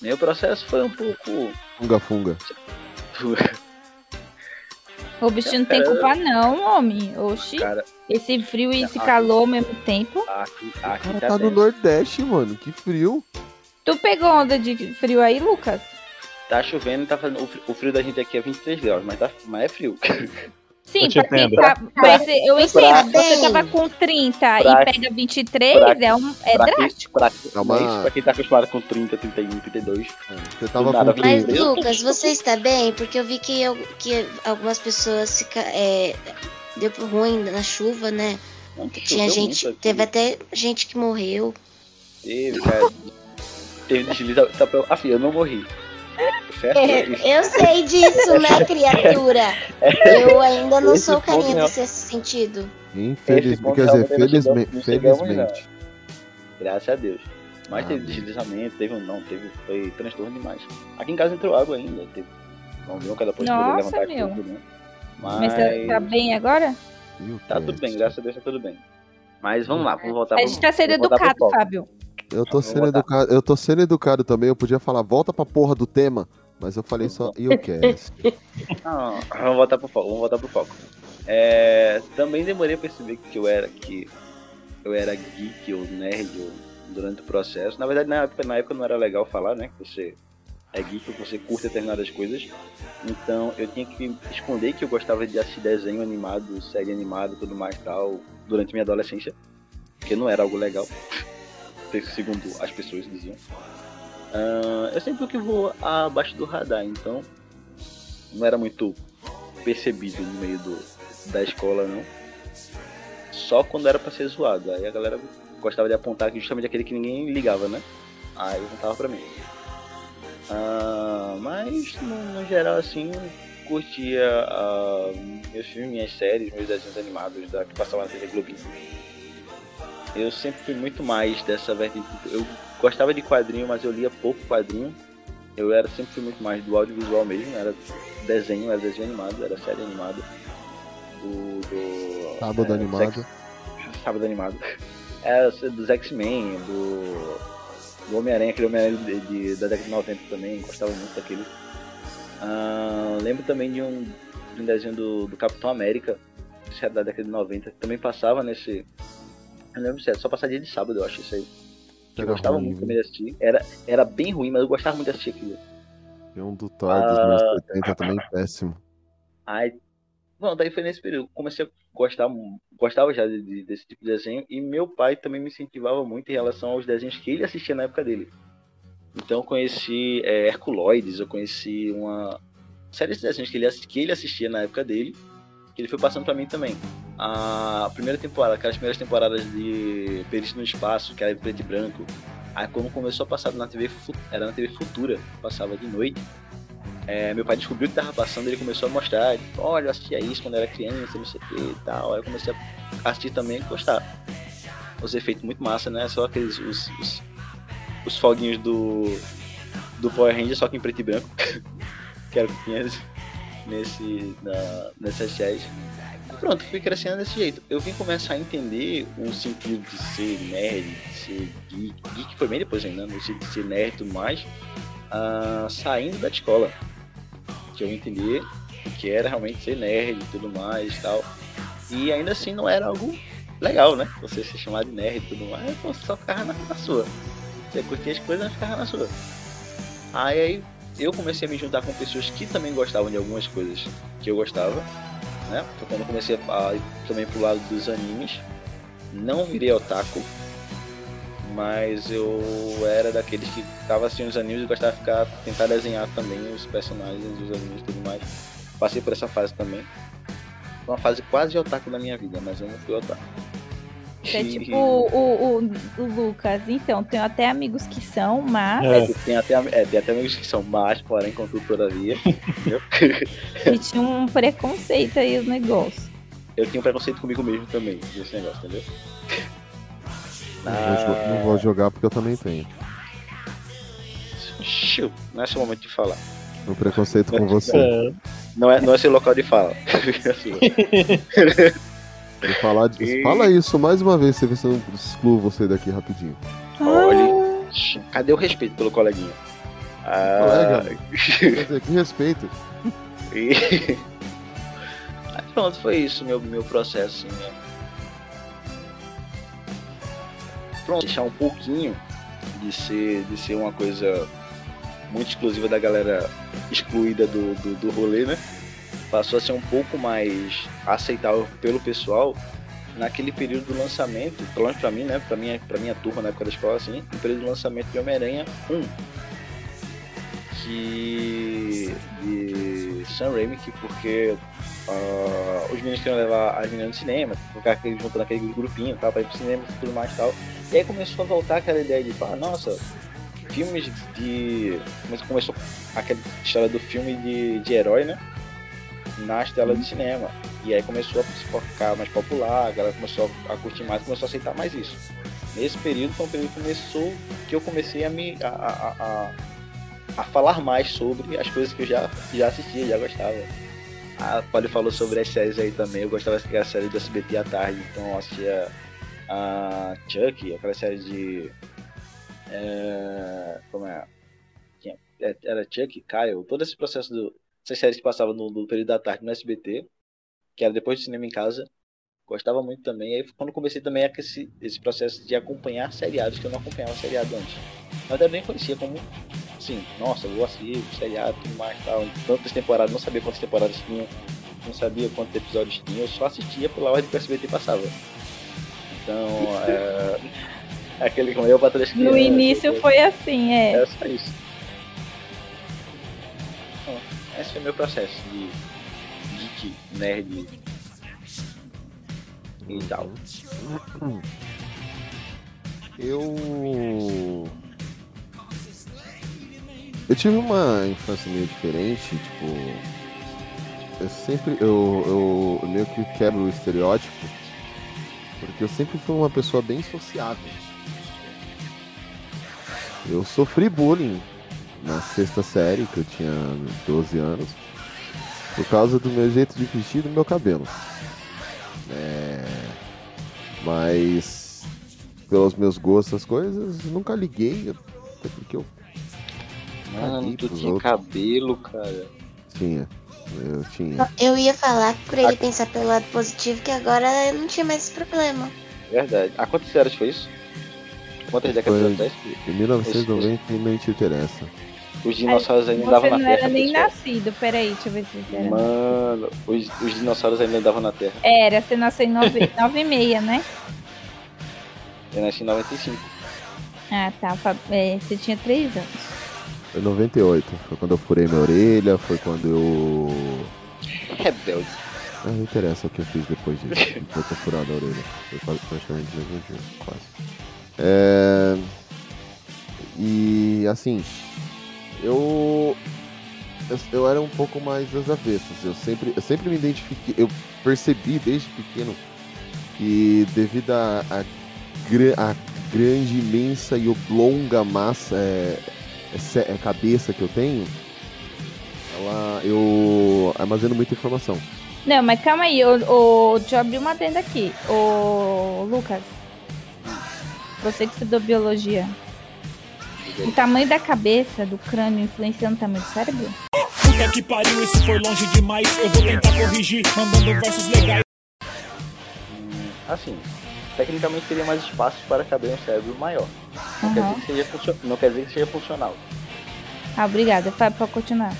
Meu processo foi um pouco. Funga, funga. o bicho não tem culpa não, homem. Oxi, Cara, esse frio e esse Ah, calor ao mesmo tempo. aqui, O aqui cara tá, tá no. Nordeste, mano. Que frio. Tu pegou onda de frio aí, Lucas? tá chovendo e tá fazendo. o fri- O frio da gente aqui é 23 graus, mas, tá, mas é frio. Sim, Eu pra entendo. tá. Mas eu entendo. Pra Você tava com 30 Pra- e pega 23, pra- é, um, é pra, quem, drástico. pra, É uma- mas pra quem tá acostumado com 30, 31, 32. Você tava nada, com Mas, 30. Lucas, você está bem? Porque eu vi que, eu- que algumas pessoas fica, é, deu por ruim na chuva, né? Não, Tinha gente, teve até gente que morreu. Teve, cara. Teve deslizamento. Tá, pra- Assim, eu não morri. Certo? É, eu sei disso, né, criatura? Eu ainda não Esse sou carinha do sexto sentido. Infelizmente, quer dizer, não felizmente. não chegamos, felizmente. Graças a Deus. Mas Ah, teve deslizamento, teve um não, teve. Foi transtorno demais. Aqui em casa entrou água ainda. Teve. Não deu cada depois poder Nossa, levantar meu. tudo, né? Mas Mas. você tá bem agora? O Tá tudo bem, graças a Deus tá tudo bem. Mas vamos lá, vamos voltar A gente tá sendo vamos educado. Fábio. Eu tô sendo educado, eu tô sendo educado também. Eu podia falar, volta pra porra do tema, mas eu falei só, e o cast? Não, vamos voltar pro foco, vamos voltar pro foco. É, também demorei a perceber que eu era que eu era geek ou nerd ou- durante o processo. Na verdade, na época, na época não era legal falar, né? Que você é geek, que você curte determinadas coisas. Então eu tinha que esconder que eu gostava de assistir desenho animado, série animada, tudo mais e tal, durante minha adolescência, porque não era algo legal, segundo as pessoas diziam. Ah, eu sempre que vou abaixo do radar, então não era muito percebido no meio do, da escola, não. Só quando era pra ser zoado. Aí a galera gostava de apontar justamente aquele que ninguém ligava, né? Aí apontava pra mim. Ah, mas no, no geral, assim, curtia ah, meus filmes, minhas séries, meus desenhos animados da, que passavam na TV Globinho. Eu sempre fui muito mais dessa vertente. Eu gostava de quadrinho, mas eu lia pouco quadrinho. Eu era sempre fui muito mais do audiovisual mesmo, era desenho, era desenho animado, era série animada. Do. do Sábado é, animado. Sex- Sábado animado. Era dos X-Men, do. Do Homem-Aranha, aquele Homem-Aranha de, de- da década de 90 também, gostava muito daquele. Ah, lembro também de um, de um desenho do, do Capitão América, que era da década de 90, que também passava nesse. Eu lembro era só passar dia de sábado, eu acho isso aí. Eu Era gostava ruim, muito também de assistir. Era, era bem ruim, mas eu gostava muito de assistir aquilo. Tem um do Thor dos Ah. anos 80 também péssimo. Aí, bom, daí foi nesse período. Comecei a gostar, gostava já de- de- desse tipo de desenho. E meu pai também me incentivava muito em relação aos desenhos que ele assistia na época dele. Então eu conheci é, Herculoides, eu conheci uma série de desenhos que ele, que ele assistia na época dele, que ele foi passando pra mim também. A primeira temporada, aquelas primeiras temporadas de Perito no Espaço, que era em preto e branco. Aí quando começou a passar na TV, era na TV Futura, passava de noite. É, meu pai descobriu que tava passando, ele começou a mostrar, tipo, olha, eu assistia isso quando era criança, não sei o que e tal. Aí eu comecei a assistir também e gostar. Os efeitos muito massa, né? Só aqueles os, os, os foguinhos do do Power Ranger, só que em preto e branco. que era o que tinha nesse, na, nessas séries. Pronto, fui crescendo desse jeito. Eu vim começar a entender o sentido de ser nerd, de ser geek. Geek foi bem depois ainda, no sentido de ser nerd e tudo mais. ah, saindo da escola. Que eu entendi o que era realmente ser nerd e tudo mais e tal. E ainda assim não era algo legal, né? Você ser chamado de nerd e tudo mais, você só ficava na, na sua. Você curtia as coisas, mas ficava na sua. Aí, aí eu comecei a me juntar com pessoas que também gostavam de algumas coisas que eu gostava, né? Foi quando eu comecei a ir também pro lado dos animes. Não virei otaku, mas eu era daqueles que tava assistindo os animes e gostava de ficar, tentar desenhar também os personagens dos animes e tudo mais. Passei por essa fase também. Foi uma fase quase otaku da minha vida, mas eu não fui otaku. É tipo o, o, o Lucas. Então, tenho até amigos que são, mas. É. Tem até, é, tem até amigos que são mas, porém, contudo, todavia. entendeu? E tinha um preconceito aí os negócios. Eu tinha um preconceito comigo mesmo também, desse negócio, entendeu? Não, vou, jo- não vou jogar porque eu também tenho. Xiu, não é seu momento de falar. Meu preconceito com você. É, Não é, não é seu local de fala. Vou falar de... E- Fala isso mais uma vez, você vê se eu não excluo você daqui rapidinho. Olha, cadê o respeito pelo coleguinha? Ah, Colega. Quer dizer, que respeito. e... Aí pronto, foi isso meu, meu processo. Assim, né? Pronto, deixar um pouquinho de ser, de ser uma coisa muito exclusiva da galera excluída do, do, do rolê, né? Passou a ser um pouco mais aceitável pelo pessoal naquele período do lançamento, pelo menos pra mim, né? Pra minha, pra minha turma na época da escola, assim, no período do lançamento de Homem-Aranha 1. Que. de Sam Raimi, que porque ah, os meninos queriam levar as meninas no cinema, ficar aquele, juntando aquele grupinho tal, pra ir pro cinema e tudo mais e tal. E aí começou a voltar aquela ideia de, ah, nossa, filmes de. Começou aquela história do filme de, de herói, né? Nas telas de cinema. E aí começou a ficar mais popular, a galera começou a curtir mais, começou a aceitar mais isso. Nesse período foi um período que começou que eu comecei a me. a, a, a, a falar mais sobre as coisas que eu já, já assistia, já gostava. A Polly falou sobre as séries aí também, eu gostava da série do SBT à tarde, então eu assistia a Chuck, aquela série de. É, como é? É, Era Chuck, Kyle, todo esse processo do. Essas séries que passavam no, no período da tarde no SBT, que era depois do cinema em casa. Gostava muito também. Aí foi quando comecei também esse, esse processo de acompanhar seriados, que eu não acompanhava seriado antes. Verdade, eu nem conhecia como. Assim, nossa, eu vou assistir seriado, tudo mais tal. Tantas temporadas, não sabia quantas temporadas tinham, não sabia quantos episódios tinha, eu só assistia pela ordem que o SBT passava. Então, é. é Aquele como eu três No início foi assim, é. é só isso. Esse foi meu processo de geek, nerd e tal. Eu. Eu tive uma infância meio diferente, tipo. Eu sempre. Eu, eu meio que quebro o estereótipo, porque eu sempre fui uma pessoa bem sociável. Eu sofri bullying na sexta série, que eu tinha 12 anos, por causa do meu jeito de vestir e do meu cabelo. É, Mas pelos meus gostos, as coisas, nunca liguei, até porque eu Mano, tu tinha outros. cabelo, cara. Tinha. Eu tinha. Eu ia falar pra ele pensar pelo lado positivo que agora eu não tinha mais esse problema. Verdade. Há quantas séries foi isso? Quantas décadas Foi atrás? em 1990 e não te interessa. Os dinossauros ainda Você andavam na não Terra. era nem pessoal. nascido, peraí, deixa eu ver se você era. Mano, os, os dinossauros ainda andavam na Terra. Era, você nasceu em 9 e meia, né? Eu nasci em 95. Ah, tá. É, você tinha 3 anos. Foi em 98. Foi quando eu furei minha orelha, foi quando eu. Rebelde. Ah, não interessa o que eu fiz depois disso. Depois de ter furado a orelha. Foi quase- praticamente 2021, quase. É... E assim, eu... eu. eu era um pouco mais das avessas. Eu sempre, eu sempre me identifiquei. Eu percebi desde pequeno que devido à à gra- à grande, imensa e oblonga massa, é, é é cabeça que eu tenho, ela, eu armazeno muita informação. Não, mas calma aí, ô, ô, deixa eu abrir uma tenda aqui. Ô, Lucas, você que estudou biologia, o tamanho da cabeça, do crânio, influencia no tamanho do cérebro? Puta que pariu, isso foi longe demais. Eu vou tentar corrigir, mandando versos legais. Assim, tecnicamente teria mais espaço para caber um cérebro maior. Não, quer, Aham. dizer que seja funcio- não quer dizer que seja funcional. Ah, obrigada. Fábio, pode continuar.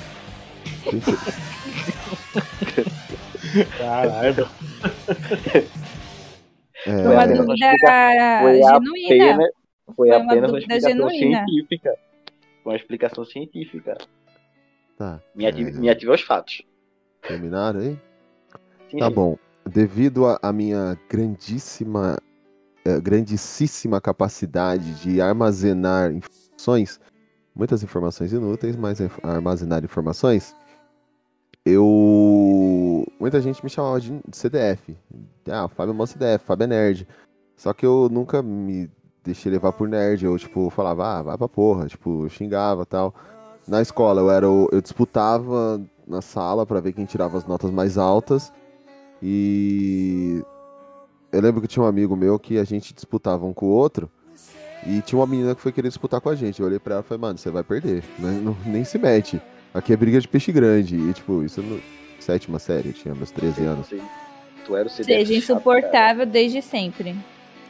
Caralho. É, Foi uma dúvida genuína. Foi Foi uma apenas uma dúvida explicação genuína. científica. Foi uma explicação científica. Tá. Me ative, é, me ative aos fatos. terminaram aí? Sim, Tá sim. bom. Devido à minha grandíssima, eh, grandíssima capacidade de armazenar informações, muitas informações inúteis, mas armazenar informações, eu. Muita gente me chamava de CDF. Ah, o Fábio é CDF, Fábio é nerd. Só que eu nunca me deixei levar por nerd. Eu, tipo, falava, ah, vai pra porra. Tipo, xingava tal. Na escola, eu era o- eu disputava na sala pra ver quem tirava as notas mais altas. E eu lembro que tinha um amigo meu que a gente disputava um com o outro. E tinha uma menina que foi querer disputar com a gente. Eu olhei pra ela e falei, mano, você vai perder. né? Não- nem se mete. Aqui é briga de peixe grande. E tipo, isso no sétima série, eu tinha meus 13 anos. Sim. Tu era o CDF Seja chato, insuportável desde sempre.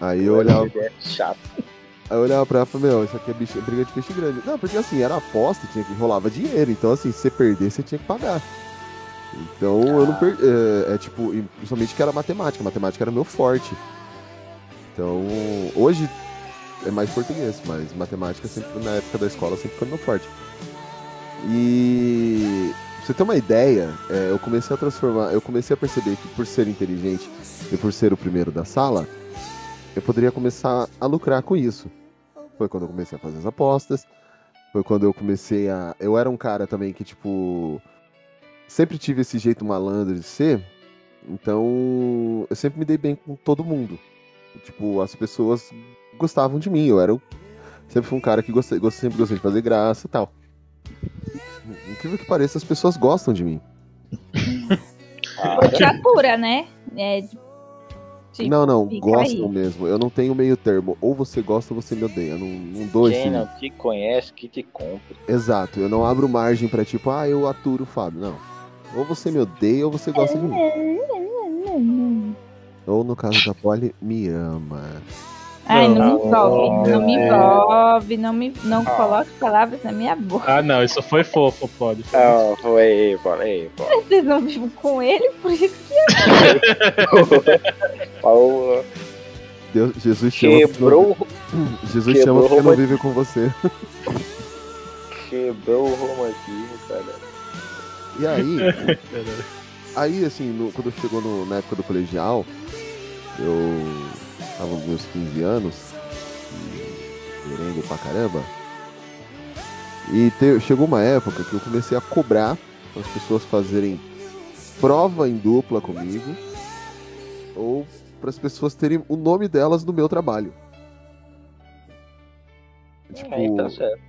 Aí eu olhava, CDF chato. aí eu olhava pra ela e falei, meu, isso aqui é bicho- briga de peixe grande. Não, porque assim, era aposta, tinha que rolava dinheiro. Então, assim, se você perder, você tinha que pagar. Então eu não perdi. É, é tipo, principalmente que era matemática. Matemática era meu forte. Então, hoje é mais português, mas matemática sempre na época da escola sempre foi meu forte. E pra você ter uma ideia, é, eu comecei a transformar, eu comecei a perceber que por ser inteligente e por ser o primeiro da sala, eu poderia começar a lucrar com isso. Foi quando eu comecei a fazer as apostas, foi quando eu comecei a. Eu era um cara também que, tipo. Sempre tive esse jeito malandro de ser, então eu sempre me dei bem com todo mundo. Tipo, as pessoas gostavam de mim, eu era sempre fui um cara que gostei, sempre gostei de fazer graça e tal. Incrível que pareça, as pessoas gostam de mim. Força pura, né? É, tipo, não, não, gostam aí. mesmo. Eu não tenho meio termo. Ou você gosta ou você me odeia. Não, não dou Quem esse. não te conhece, que te compre. Exato, eu não abro margem pra tipo, ah, eu aturo o Fábio. Não. Ou você me odeia ou você gosta de mim. Ou no caso da Polly, me ama. Ai, não me Não, envolve, não me envolve, não me não coloque palavras na minha boca. Ah, não, isso foi fofo, pode. Ah, foi, foi, foi. Vocês não vivem com ele, por isso que Paulo Deus, Jesus te ama. quebrou, Jesus quebrou ama porque não vive com você. quebrou o romantismo, cara. E aí, aí assim, no- quando chegou no- na época do colegial, eu tava nos meus 15 anos, e merengue pra caramba. E te- chegou uma época que eu comecei a cobrar as pessoas fazerem prova em dupla comigo, ou para as pessoas terem o nome delas no meu trabalho. Tipo, Aí tá certo.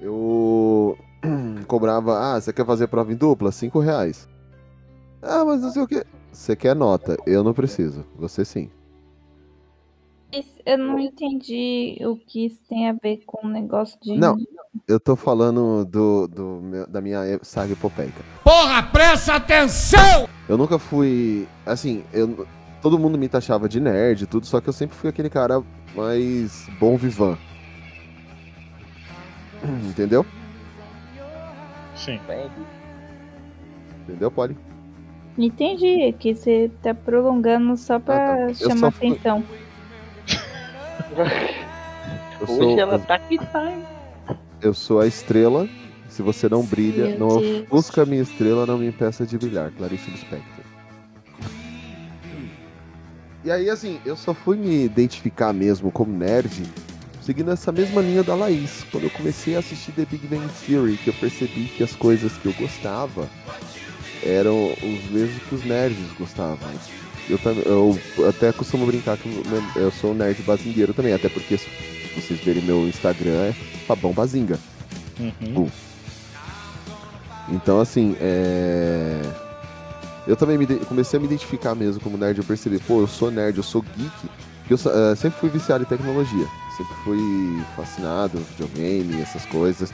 eu cobrava, ah, você quer fazer prova em dupla? Cinco reais. Ah, mas não sei o que. Você quer nota? Eu não preciso. Você sim. Isso- eu não entendi o que isso tem a ver com o negócio de. Não, eu tô falando do, do meu- da minha saga epopeica. Porra, presta atenção! Eu nunca fui. Assim, eu, todo mundo me taxava de nerd e tudo, só que eu sempre fui aquele cara mais bom vivan. Entendeu? Sim. Entendeu, Polly? Entendi, é que você tá prolongando só pra Ah, tá. Chamar só fui- atenção. Eu Hoje sou, ela tá que tá, hein? eu sou a estrela. Se você não brilha, Meu não Deus. ofusca a minha estrela, não me impeça de brilhar. Clarice Lispector. E aí, assim, eu só fui me identificar mesmo como nerd seguindo essa mesma linha da Laís. Quando eu comecei a assistir The Big Bang Theory, que eu percebi que as coisas que eu gostava eram os mesmos que os nerds gostavam. Eu, eu até costumo brincar que eu- sou um nerd bazingueiro também, até porque se vocês verem meu Instagram é Fabão Bazinga. Uhum. Então, assim, é... Eu também me comecei a me identificar mesmo como nerd. Eu percebi, pô, eu sou nerd, eu sou geek. Porque eu eh, sempre fui viciado em tecnologia. Sempre fui fascinado, videogame, essas coisas.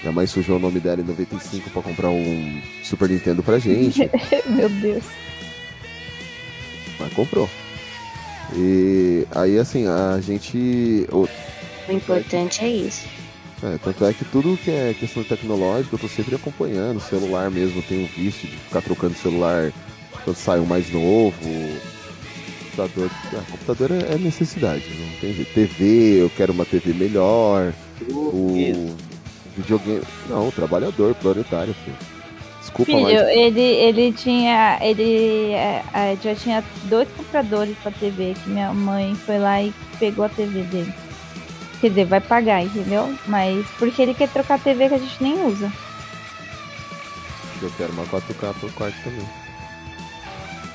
Minha mãe sujou o nome dela em 95 pra comprar um Super Nintendo pra gente. Meu Deus. Mas comprou. E aí, assim, a gente. o- O importante é isso. É, tanto é que tudo que é questão tecnológica eu tô sempre acompanhando. Celular mesmo, eu tenho visto de ficar trocando celular quando sai um mais novo. Computador, ah, computador é, é necessidade, não tem jeito. TV, eu quero uma TV melhor. O videogame. Não, o trabalhador planetário, filho. Desculpa, Filho, mas. ele, ele tinha. Ele é, é, já tinha dois compradores pra TV, que minha mãe foi lá e pegou a TV dele. Quer dizer, vai pagar, entendeu? Mas porque ele quer trocar a TV que a gente nem usa. Eu quero uma 4K pro quarto também.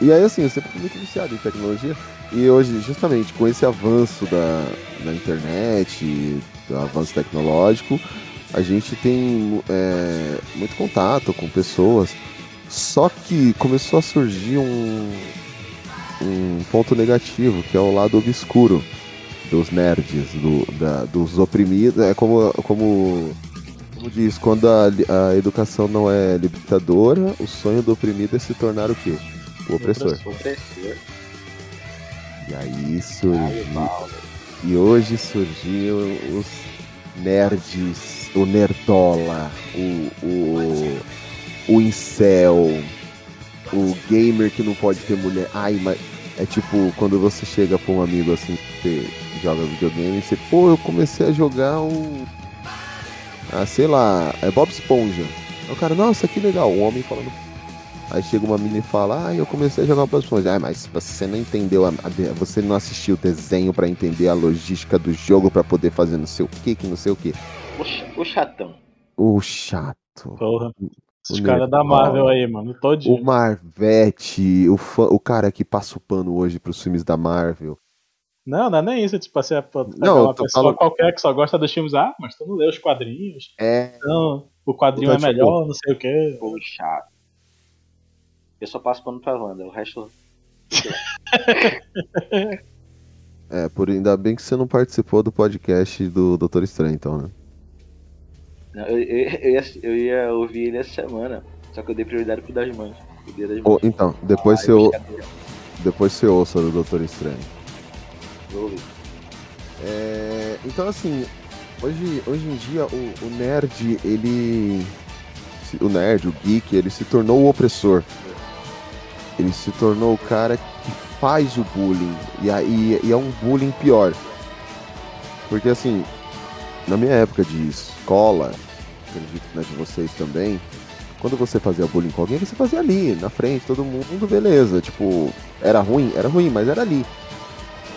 E aí, assim, eu sempre fui muito viciado em tecnologia. E hoje, justamente com esse avanço da, da internet, do avanço tecnológico, a gente tem é, muito contato com pessoas. Só que começou a surgir um, um ponto negativo, que é o lado obscuro dos nerds, do, da- dos oprimidos. É como, como como diz, quando a, a educação não é libertadora, o sonho do oprimido é se tornar o quê? O opressor. Opressor. E aí surgiu. E hoje surgiu os nerds, o nerdola, o, o, o incel, o gamer que não pode ter mulher. Ai, mas é tipo quando você chega pra um amigo assim, que joga videogame, e você, pô, eu comecei a jogar um. Ah, sei lá, é Bob Esponja. O cara, nossa, que legal, um homem falando. Aí chega uma menina e fala, ah, eu comecei a jogar Bob Esponja. Ah, mas você não entendeu, a, você não assistiu o desenho pra entender a logística do jogo pra poder fazer não sei o que, que não sei o que. O, ch- o chatão. O chato. Porra. Esses O caras da. Marvel aí, mano, todinho. O Marvete, o, fã, o cara que passa o pano hoje pros filmes da Marvel. Não, não é nem isso. Tipo assim, é Não, uma pessoa fala- qualquer que só gosta dos filmes. Ah, mas tu não lê os quadrinhos. É. Então, o quadrinho Então, é tipo, melhor, não sei o quê. Pô, chato. Eu só passo pano pra Wanda, o resto. É, por ainda bem que você não participou do podcast do Doutor Estranho, então, né? Não, eu, eu, ia, eu ia ouvir ele essa semana, só que eu dei prioridade pro das mães. O dia das Ou, mães. então, depois Ah, você, ou- depois você ouça do Doutor Estranho. Vou ouvir. É, então, assim, hoje, hoje em dia o, o nerd, ele. O nerd, o geek, ele se tornou o opressor. Ele se tornou o cara que faz o bullying. E, aí e é um bullying pior. Porque, assim, na minha época de escola, acredito que na de vocês também, quando você fazia bullying com alguém, você fazia ali, na frente, todo mundo, beleza. Tipo, era ruim? Era ruim, mas era ali.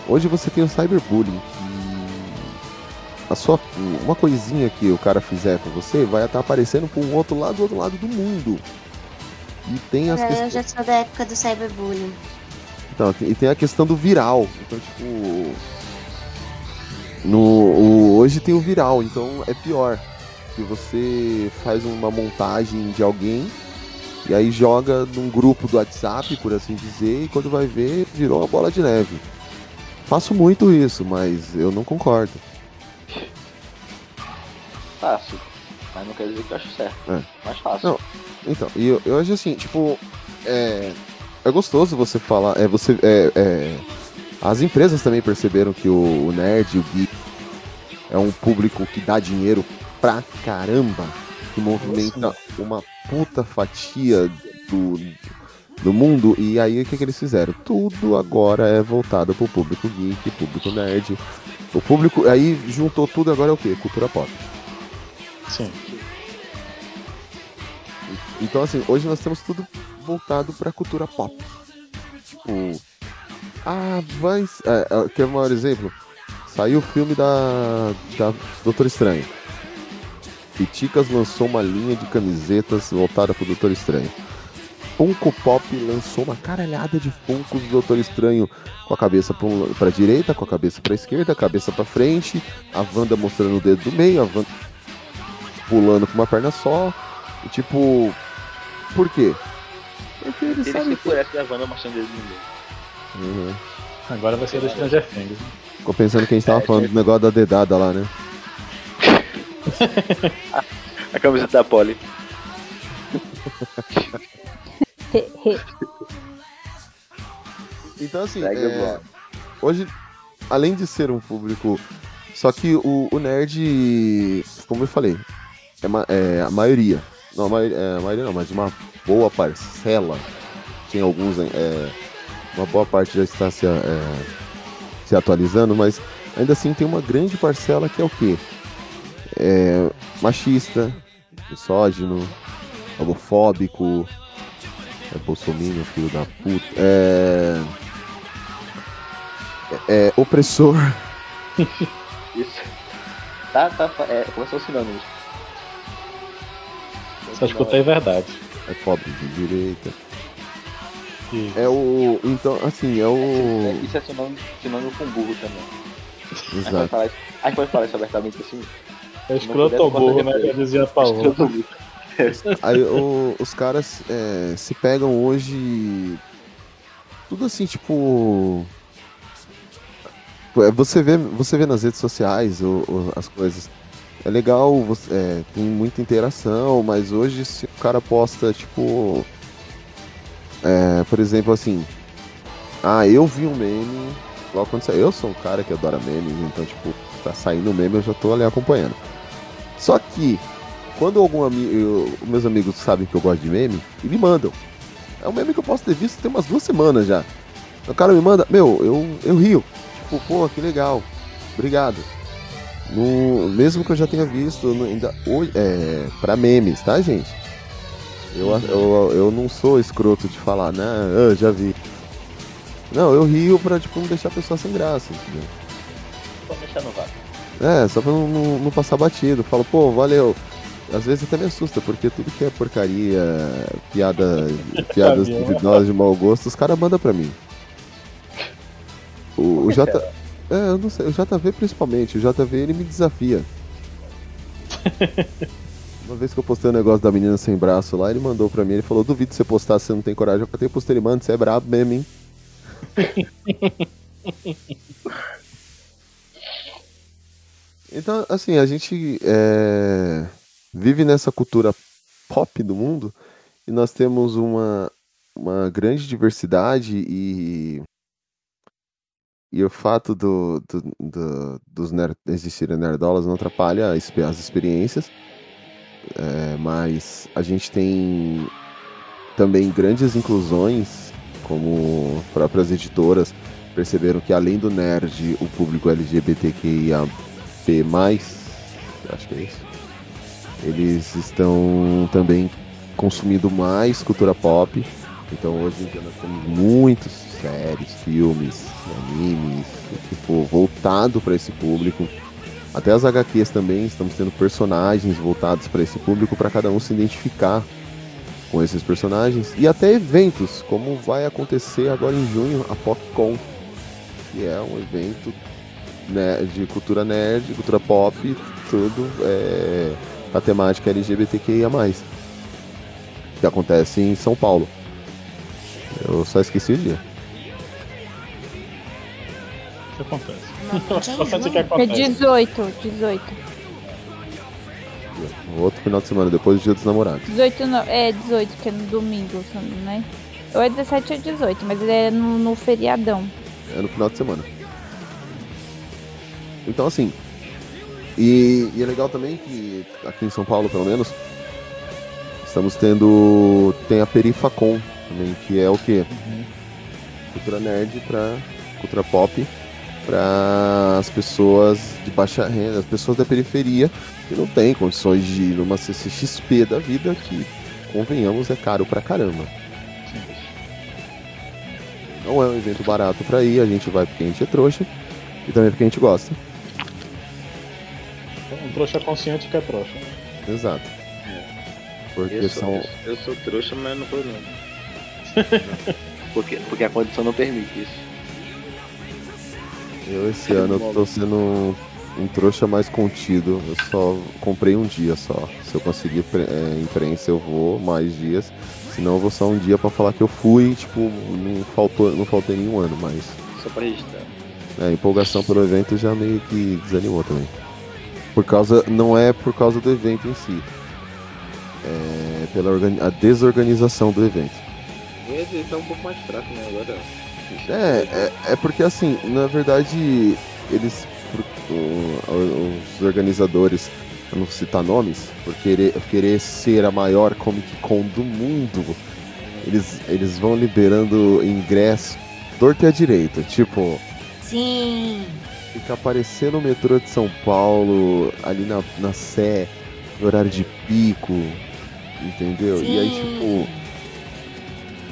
Hoje você tem o cyberbullying, que a sua, uma coisinha que o cara fizer com você vai estar aparecendo para um outro lado do outro lado do mundo. E tem as Cara, eu já sou da época do cyberbullying. Então, e tem a questão do viral. Então, tipo. No, o- hoje tem o viral, então é pior. Que você faz uma montagem de alguém e aí joga num grupo do WhatsApp, por assim dizer, e quando vai ver, virou uma bola de neve. Faço muito isso, mas eu não concordo. Fácil. Mas não quer dizer que eu acho certo. É. Mas fácil. Não, então, e eu, eu acho assim, tipo, é, é gostoso você falar, é você, é, é, as empresas também perceberam que o, o nerd, o geek, é um público que dá dinheiro pra caramba, que movimenta uma puta fatia do, do mundo, e aí o que, que eles fizeram? Tudo agora é voltado pro público geek, público nerd, o público, aí juntou tudo agora é o quê? Cultura pop. Sim. Então, assim, hoje nós temos tudo voltado pra cultura pop. Tipo. Ah, vai. É, é, quer um maior exemplo? Saiu o filme da, da Doutor Estranho. Piticas lançou uma linha de camisetas voltada pro Doutor Estranho. Funko Pop lançou uma caralhada de Funkos do Doutor Estranho com a cabeça pra, um, pra direita, com a cabeça pra esquerda, a cabeça pra frente, a Wanda mostrando o dedo do meio, a Wanda pulando com uma perna só. E tipo, por quê? Porque Ele sabem se pudesse da Wanda mostrando ele no meio. Uhum. Agora vai ser do Stranger Things. Ficou pensando que a gente tava É, falando do negócio da dedada lá, né? A camiseta da Polly. Então assim, é, hoje, além de ser um público. Só que o, o nerd, como eu falei, é, ma- é a maioria. Não, a maioria, é, a maioria não, mas uma boa parcela. Tem alguns, é, uma boa parte já está se, é, se atualizando, mas ainda assim tem uma grande parcela que é o quê? É, machista, misógino, homofóbico, é bolsominion, filho da puta, é, é opressor. Isso. Tá, tá. É, começou os sinônimos. Só escutei verdade. É pobre de direita. E É o. Então, assim, é o. Isso é sinônimo, sinônimo com burro também. Exato. falar, isso- a gente pode falar isso abertamente assim? É escroto ou burro, né? Já dizia Paulo. Ou burro. Aí o- os caras é, se pegam hoje. Tudo assim, tipo. é, Você vê, você vê nas redes sociais o- o- as coisas. É legal, você- é, tem muita interação, mas hoje se o cara posta, tipo. é, por exemplo, assim. Ah, eu vi um meme. Logo quando saiu. Eu sou um cara que adora memes, então, tipo, tá saindo o meme, eu já tô ali acompanhando. Só que quando algum amigo, meus amigos sabem que eu gosto de meme, e me mandam. É um meme que eu posso ter visto tem umas duas semanas já. O cara me manda, meu, eu, eu rio. Tipo, pô, que legal. Obrigado. No, mesmo que eu já tenha visto no, ainda hoje, é, pra memes, tá, gente? Eu, eu, eu não sou escroto de falar, né? Eu já vi. Não, eu rio pra tipo, não deixar a pessoa sem graça, entendeu? Deixar no vácuo. É, só pra não, não, não passar batido. Falo, pô, valeu. Às vezes até me assusta, porque tudo que é porcaria, piada, piadas Sabia. duvidosas de mau gosto, os caras mandam pra mim. O, o J. É, eu não sei, o JV principalmente, o JV ele me desafia. Uma vez que eu postei um negócio da menina sem braço lá, ele mandou pra mim, ele falou, duvido você postar se você não tem coragem. Eu até postei, ele manda, você é brabo mesmo, hein? Então, assim, a gente é, vive nessa cultura pop do mundo e nós temos uma, uma grande diversidade e, e o fato do, do, do- dos ner existirem nerdolas não atrapalha as experiências, é, mas a gente tem também grandes inclusões, como próprias editoras perceberam que além do nerd, o público LGBTQIA P+, acho que é isso, eles estão também consumindo mais cultura pop. Então hoje em dia nós temos muitas séries, filmes, animes, o que for voltado para esse público. Até as HQs também estamos tendo personagens voltados para esse público para cada um se identificar com esses personagens e até eventos, como vai acontecer agora em junho a PopCon, que é um evento né, de cultura nerd, cultura pop, tudo é, a temática LGBTQIA+, que acontece em São Paulo. Eu só esqueci o dia. O que acontece? Bastante o que É acontece. 18, 18. Outro final de semana, depois do dia dos namorados. 18 não, é 18, que é no domingo, né? Ou é 17 ou 18, mas ele é no, no feriadão. É no final de semana. Então, assim. E, e é legal também que aqui em São Paulo, pelo menos, estamos tendo. Tem a Perifacon também, que é o quê? Cultura nerd pra cultura pop para as pessoas de baixa renda, as pessoas da periferia que não têm condições de ir numa CCXP da vida, que, convenhamos, é caro pra caramba. Não é um evento barato pra ir, a gente vai porque a gente é trouxa e também porque a gente gosta. Um trouxa consciente que é trouxa. Exato. Porque Eu sou, são. eu sou trouxa, mas não vou não. porque, porque a condição não permite isso. Eu esse ano eu tô sendo um, um trouxa mais contido. Eu só comprei um dia só. Se eu conseguir pre- é, imprensa, eu vou mais dias. Senão eu vou só um dia pra falar que eu fui, tipo, não faltou, não faltei nenhum ano, mas. Só pra registrar. É, a empolgação pelo evento já meio que desanimou também. Por causa. Não é por causa do evento em si. É pela organi- a desorganização do evento. Evento tá um pouco mais fraco, né? Agora. É, é, é porque assim, na verdade, eles. Os organizadores, eu não vou citar nomes, por querer, por querer ser a maior Comic Con do mundo, eles, eles vão liberando ingresso torto e à direita. Tipo, Sim. Fica aparecendo o metrô de São Paulo, ali na, na Sé, no horário de pico, entendeu? E aí, tipo,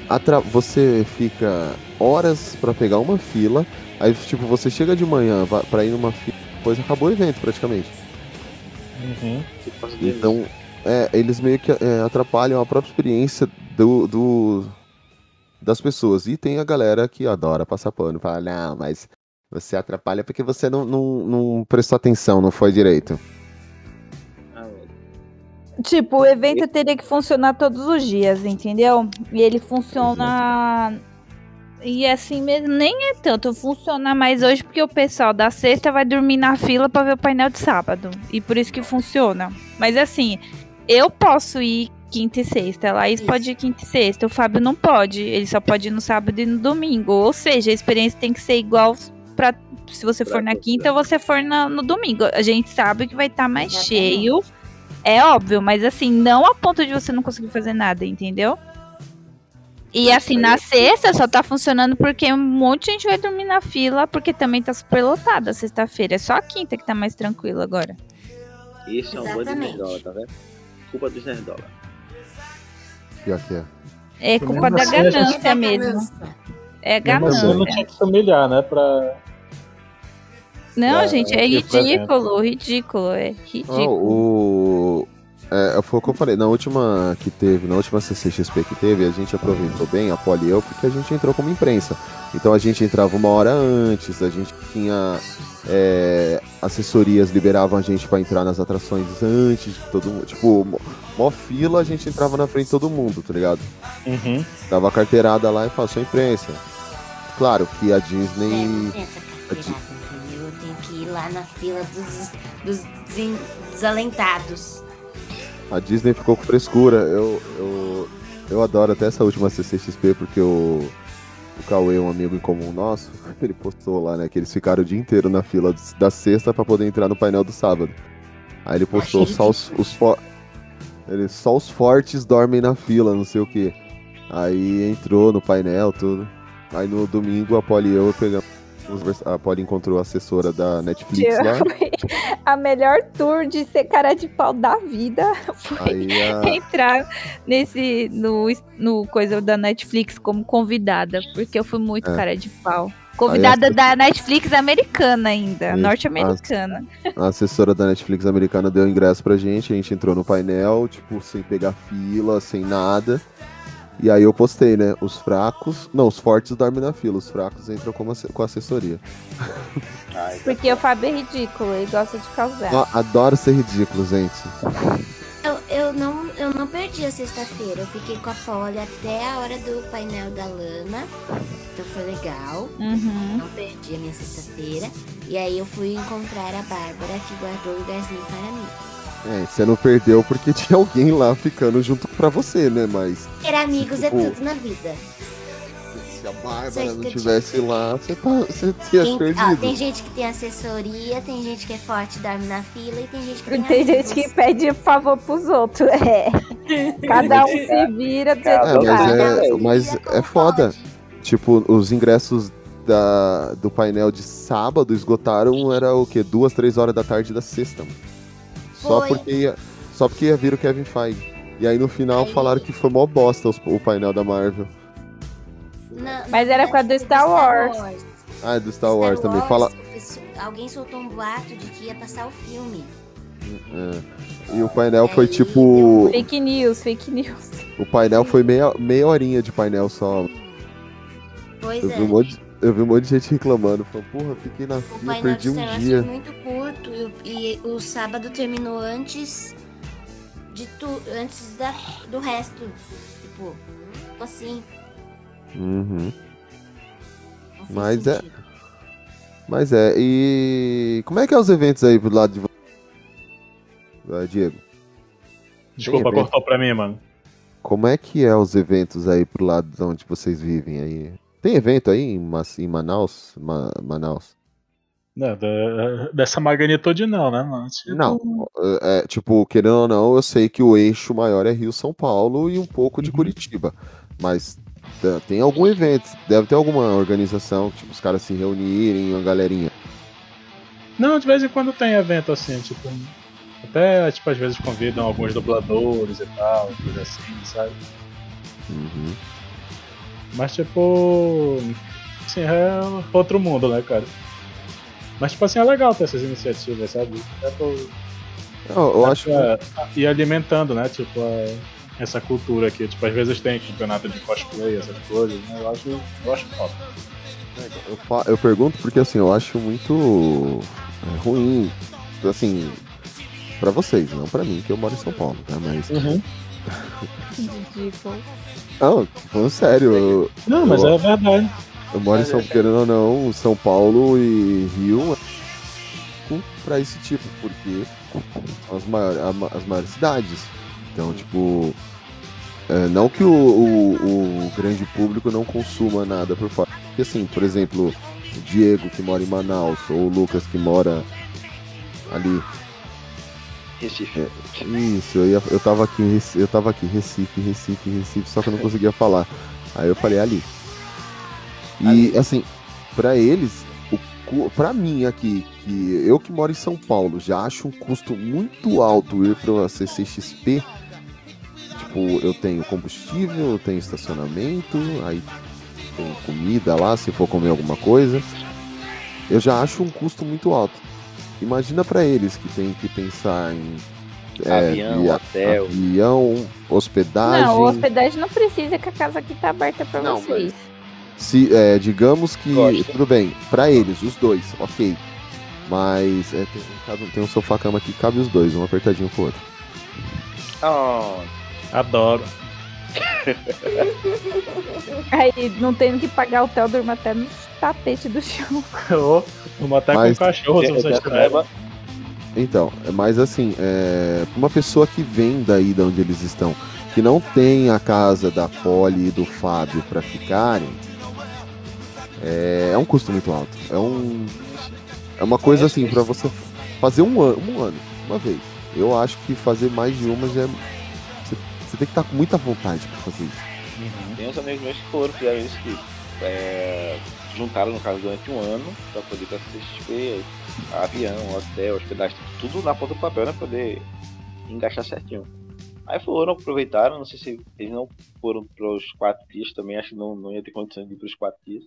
atra- você fica horas pra pegar uma fila, aí, tipo, você chega de manhã pra ir numa fila, depois acabou o evento praticamente. Uhum. Então, é, eles meio que é, atrapalham a própria experiência do, do- das pessoas. E tem a galera que adora passar pano, fala, não, mas você atrapalha porque você não, não, não prestou atenção, não foi direito. Tipo, o evento teria que funcionar todos os dias, entendeu? E ele funciona. E assim mesmo, nem é tanto funcionar mais hoje, porque o pessoal da sexta vai dormir na fila pra ver o painel de sábado. E por isso que funciona. Mas assim, eu posso ir quinta e sexta. A Laís pode ir quinta e sexta. O Fábio não pode. Ele só pode ir no sábado e no domingo. Ou seja, a experiência tem que ser igual pra. Se você for na quinta ou você for na- no domingo. A gente sabe que vai estar mais cheio É óbvio, mas assim, não a ponto de você não conseguir fazer nada, entendeu? E assim, na sexta só tá funcionando porque um monte de gente vai dormir na fila, porque também tá super lotada sexta-feira. É só a quinta que tá mais tranquilo agora. Isso é um bando de Exatamente. nerdola, tá vendo? Culpa dos nerdola. Pior que é. É Pelo culpa da assim ganância mesmo. É Mesmo assim, não ganância. tinha que se humilhar, né? Pra... Não, É, gente, é ridículo, ridículo, é Ah, ridículo. o... É, foi o que eu falei, na última que teve, na última CCXP que teve, a gente aproveitou bem, a Poli e eu, porque a gente entrou como imprensa. Então a gente entrava uma hora antes, a gente tinha. é, assessorias liberavam a gente pra entrar nas atrações antes de todo mundo. Tipo, mó- mó fila, a gente entrava na frente de todo mundo, tá ligado? Uhum. Dava a carteirada lá e falava, sou imprensa. Claro que a É, Disney. não tem lá na fila dos, dos desalentados. A Disney ficou com frescura. Eu, eu, eu adoro até essa última CCXP porque o, o Cauê, um amigo em comum nosso, ele postou lá, né? Que eles ficaram o dia inteiro na fila da sexta pra poder entrar no painel do sábado. Aí ele postou só os, os fo- ele, só os fortes dormem na fila, não sei o que. Aí entrou no painel, tudo. Aí no domingo a Polly e eu pegamos. A Polly encontrou a assessora da Netflix lá. Foi a melhor tour de ser cara de pau da vida. Foi a, entrar nesse no, no coisa da Netflix como convidada, porque eu fui muito É. cara de pau. Convidada a- da Netflix americana ainda, norte-americana. A assessora da Netflix americana deu ingresso pra gente, a gente entrou no painel, tipo, sem pegar fila, sem nada. E aí eu postei, né? Os fracos. Não, os fortes dormem na fila, os fracos entram asse- com assessoria. Ai, Porque o Fábio é ridículo, ele gosta de causar. Eu adoro ser ridículo, gente. Eu, eu, não, eu não perdi a sexta-feira. Eu fiquei com a Polly até a hora do painel da Lana. Então foi legal. Uhum. Não perdi a minha sexta-feira. E aí eu fui encontrar a Bárbara, que guardou o lugarzinho para mim. É, você não perdeu porque tinha alguém lá ficando junto pra você, né? Mas Ter amigos é Tipo, tudo na vida. se a Bárbara não escute. tivesse lá, você, tá, você tinha ó, perdido. tem gente que tem assessoria, tem gente que é forte, dorme na fila e tem gente que tem Tem gente amigos. que pede favor pros outros. É. Cada um se vira do jeito É, mas tá. é, mas é foda. Tipo, os ingressos da, do painel de sábado esgotaram, era o quê? Duas, três horas da tarde da sexta. mano. Só porque, ia, só porque ia vir o Kevin Feige. E aí no final Aí- falaram que foi mó bosta os- o painel da Marvel. Na- Mas era por causa do Star Wars. Ah, é do Star Wars também. Fala, Alguém soltou um boato de que ia passar o filme. é. E o painel foi Aí tipo. Fake news, fake news. O painel foi meia, meia horinha de painel só. Pois Eu é. vi, um monte, eu vi um monte de gente reclamando. Falando, porra, fiquei na O fila, painel perdi de um Wars dia. foi muito curto e, o- e o sábado terminou antes de tu, antes da, do resto. Tipo, assim. Uhum. Mas é- sentido. Mas é, e como é que é os eventos aí pro lado de você, Ah, Diego? Desculpa, evento? cortou pra mim, mano. Como é que é os eventos aí pro lado de onde vocês vivem aí? Tem evento aí em, em Manaus? Ma- Manaus? Não, da- dessa magnitude não, né, mano? Tipo, Não, é, é, tipo, querendo ou não, eu sei que o eixo maior é Rio-São Paulo e um pouco de Curitiba, mas tem algum evento, deve ter alguma organização, tipo, os caras se reunirem, uma galerinha. Não, de vez em quando tem evento assim, tipo. Até, tipo, às vezes convidam alguns dubladores e tal, coisa assim, sabe? Uhum. Mas, tipo. Assim, é outro mundo, né, cara? Mas, tipo assim, é legal ter essas iniciativas, sabe? É pro, Eu, eu dá acho pra ir alimentando, né? Tipo, a- essa cultura aqui. Tipo, às vezes tem campeonato de cosplay, essas coisas, né? Eu acho, eu acho top. Eu, eu pergunto porque assim, eu acho muito é, ruim, assim, pra vocês, não pra mim, que eu moro em São Paulo, tá? Mas. Ridículo. Não, falando sério, eu, Não, mas Eu- é verdade. eu moro em São querendo ou não, São Paulo e Rio pra esse tipo, porque são as maiores, as maiores cidades. Então, tipo. é, não que o, o, o grande público não consuma nada por fora. Porque assim, por exemplo, o Diego que mora em Manaus, ou o Lucas que mora ali Recife. É, isso, eu, ia, eu tava aqui, eu tava aqui, Recife, Recife, Recife, só que eu não conseguia falar. Aí eu falei ali. E assim, pra eles, pra mim aqui, que eu que moro em São Paulo, já acho um custo muito alto ir pra CCXP. Tipo, eu tenho combustível, eu tenho estacionamento, aí tem comida lá, se for comer alguma coisa. Eu já acho um custo muito alto. Imagina pra eles que tem que pensar em Avião, via- hotel. avião, hospedagem. Não, hospedagem não precisa, que a casa aqui tá aberta pra Não, vocês. Se, é, digamos que. Gosto. Tudo bem, pra eles, os dois, ok. Mas é, tem, cada um- tem um sofá-cama que cabe os dois, um apertadinho pro outro. Oh, Adoro. Aí não tendo que pagar hotel, durma até no tapete do chão. Ô, até Mas- com o cachorro se vocês tiverem. Então, é, mas assim, é, pra uma pessoa que vem daí de onde eles estão, que não tem a casa da Polly e do Fábio pra ficarem, é, é um custo muito alto. É um. É uma coisa assim, pra você fazer um ano, um ano, uma vez. Eu acho que fazer mais de uma já é. Você, tem que estar com muita vontade pra fazer isso. Tem uns amigos meus que foram, fizeram isso que é, juntaram no caso durante um ano pra poder pra CXP, avião, hotel, hospedagem, tudo na ponta do papel, né? Poder encaixar certinho. Aí foram, aproveitaram, não sei se eles não foram pros quatro dias também, acho que não, não ia ter condição de ir pros quatro dias.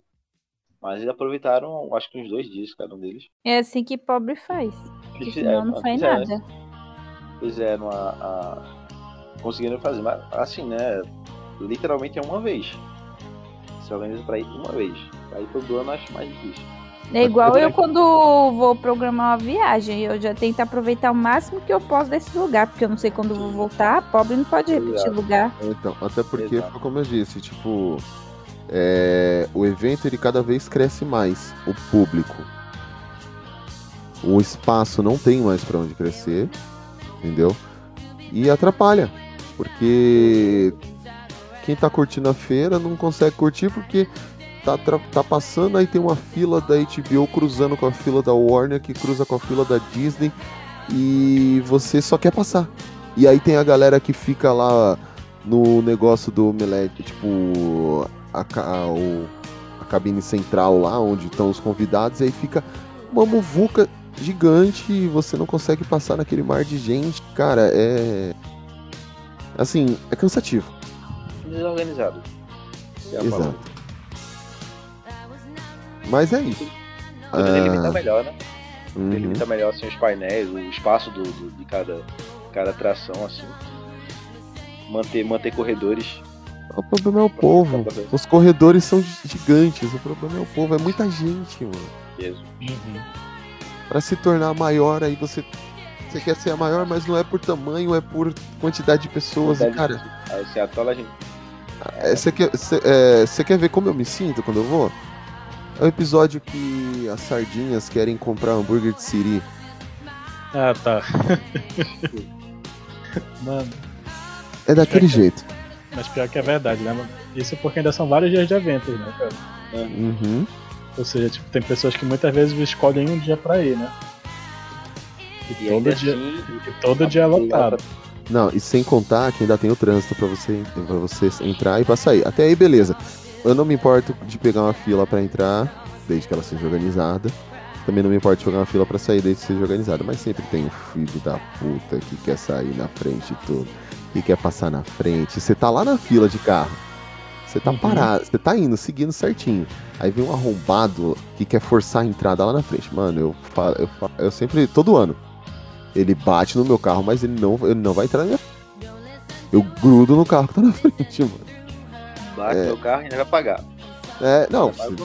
Mas eles aproveitaram, acho que uns dois dias cada um deles. É assim que pobre faz. Porque senão é, não faz fizeram, nada. Fizeram a, a. Conseguiram fazer, mas assim, né? Literalmente é uma vez. Se organiza pra ir uma vez. Aí todo ano acho mais difícil. É igual eu quando vou programar uma viagem. Eu já tento aproveitar o máximo que eu posso desse lugar. Porque eu não sei quando vou voltar. Pobre não pode repetir Exato. lugar. Então, até porque, Exato. como eu disse, tipo, é, o evento ele cada vez cresce mais, o público. O espaço não tem mais pra onde crescer, entendeu? E atrapalha, porque quem tá curtindo a feira não consegue curtir porque tá, tá passando, aí tem uma fila da HBO cruzando com a fila da Warner, que cruza com a fila da Disney, e você só quer passar. E aí tem a galera que fica lá no negócio do Omelete, tipo, a, ca- o- a cabine central lá, onde estão os convidados, e aí fica uma muvuca gigante e você não consegue passar naquele mar de gente. Cara, é. Assim, é cansativo. Desorganizado. É Exato. palavra. Mas é isso. Poderia Ah, limitar melhor, né? uhum. Poderia limitar melhor assim, os painéis, o espaço do, do- de cada, cada atração, assim. Manter, manter corredores. O problema é o povo. Os corredores são gigantes. O problema é o povo. É muita gente, mano. Peso. Pra se tornar maior, aí você. Você quer ser a maior, mas não é por tamanho, é por quantidade de pessoas. E, cara, Aí você atola a gente. é, você quer, você, é, você quer ver como eu me sinto quando eu vou? É o episódio que as sardinhas querem comprar hambúrguer de Siri. Ah, tá. Mano, É daquele jeito. mas pior que é verdade, né, mano? Isso porque ainda são vários dias de eventos, né, cara? Uhum. Ou seja, tipo, tem pessoas que muitas vezes escolhem um dia pra ir, né? E, E todo ainda dia, assim, e todo dia é lotado. Não, e sem contar que ainda tem o trânsito pra você, pra você entrar e pra sair. Até aí, beleza. Eu não me importo de pegar uma fila pra entrar, desde que ela seja organizada. Também não me importo de pegar uma fila pra sair, desde que seja organizada. Mas sempre tem um filho da puta que quer sair na frente e tudo. Que quer passar na frente. Você tá lá na fila de carro. Você tá parado, você tá indo, seguindo certinho. Aí vem um arrombado que quer forçar a entrada lá na frente. Mano, eu, eu, eu sempre, todo ano, ele bate no meu carro, mas ele não, ele não vai entrar na minha Eu grudo no carro que tá na frente, mano. bate É. meu carro e ainda vai pagar. É, não, se,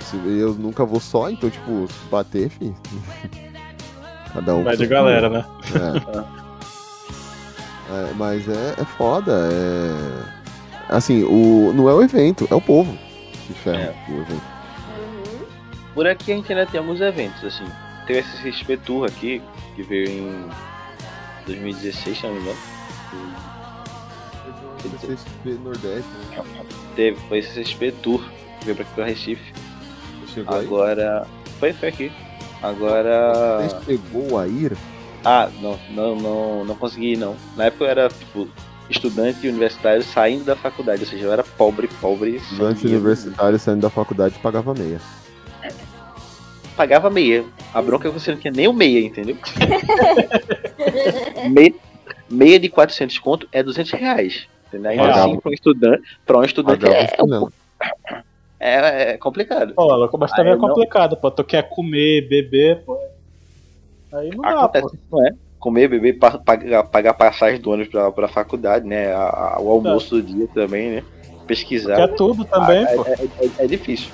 se eu nunca vou só, então, tipo, se bater, fi. Cada um. Vai de galera, né? É. É, mas é, é foda, é. Assim, o, não é o evento, é o povo que ferra o evento. Por aqui a gente ainda tem alguns eventos, assim. Teve esse Tour aqui, que veio em 2016, se não me engano. CXP Nordeste, né? Teve, foi esse CXP Tour, que veio pra aqui pra Recife. Chegou aí? Agora. Foi, foi aqui. Agora. Você chegou a ir? Ah, não, não, não, não consegui não. Na época eu era, tipo, estudante universitário saindo da faculdade, ou seja, eu era pobre, pobre. Estudante universitário saindo da faculdade pagava meia. Pagava meia. A bronca é que você não tinha nem o meia, entendeu? meia, meia de 400 conto é 200 reais. Entendeu? Ainda Pagava. assim, para um estudante, pra um estudante é, é, é complicado. Pô, ela- mas também é não- complicado, pô. Tu quer comer, beber, pô. Aí não dá, Acontece, pô. não é? Comer, beber, pa- pagar, pagar passagem do ônibus pra, pra faculdade, né? A- a- o almoço do dia também, né? Pesquisar. Quer tudo também, Ah, pô. é, é- é- é difícil.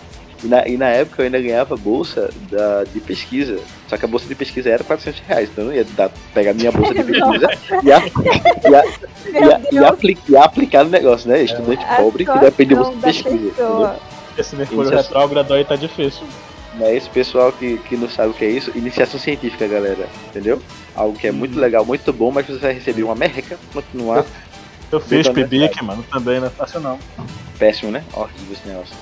E na, e na época eu ainda ganhava bolsa da, de pesquisa. Só que a bolsa de pesquisa era 400 reais. Então eu não ia dar, pegar minha bolsa de pesquisa e, a, e, a, e, a, e, apli- e aplicar no negócio, né? Estudante A pobre que depende de bolsa de pesquisa. Esse Mercúrio Iniciação- retrógrado aí tá difícil. Né, esse pessoal que, que não sabe o que é isso, iniciação científica, galera. Entendeu? Algo que é muito legal, muito bom, mas você vai receber uma merreca continuar. Eu fiz Botando PIBIC, mano, também não é fácil não. Péssimo, né? Horrível esse negócio.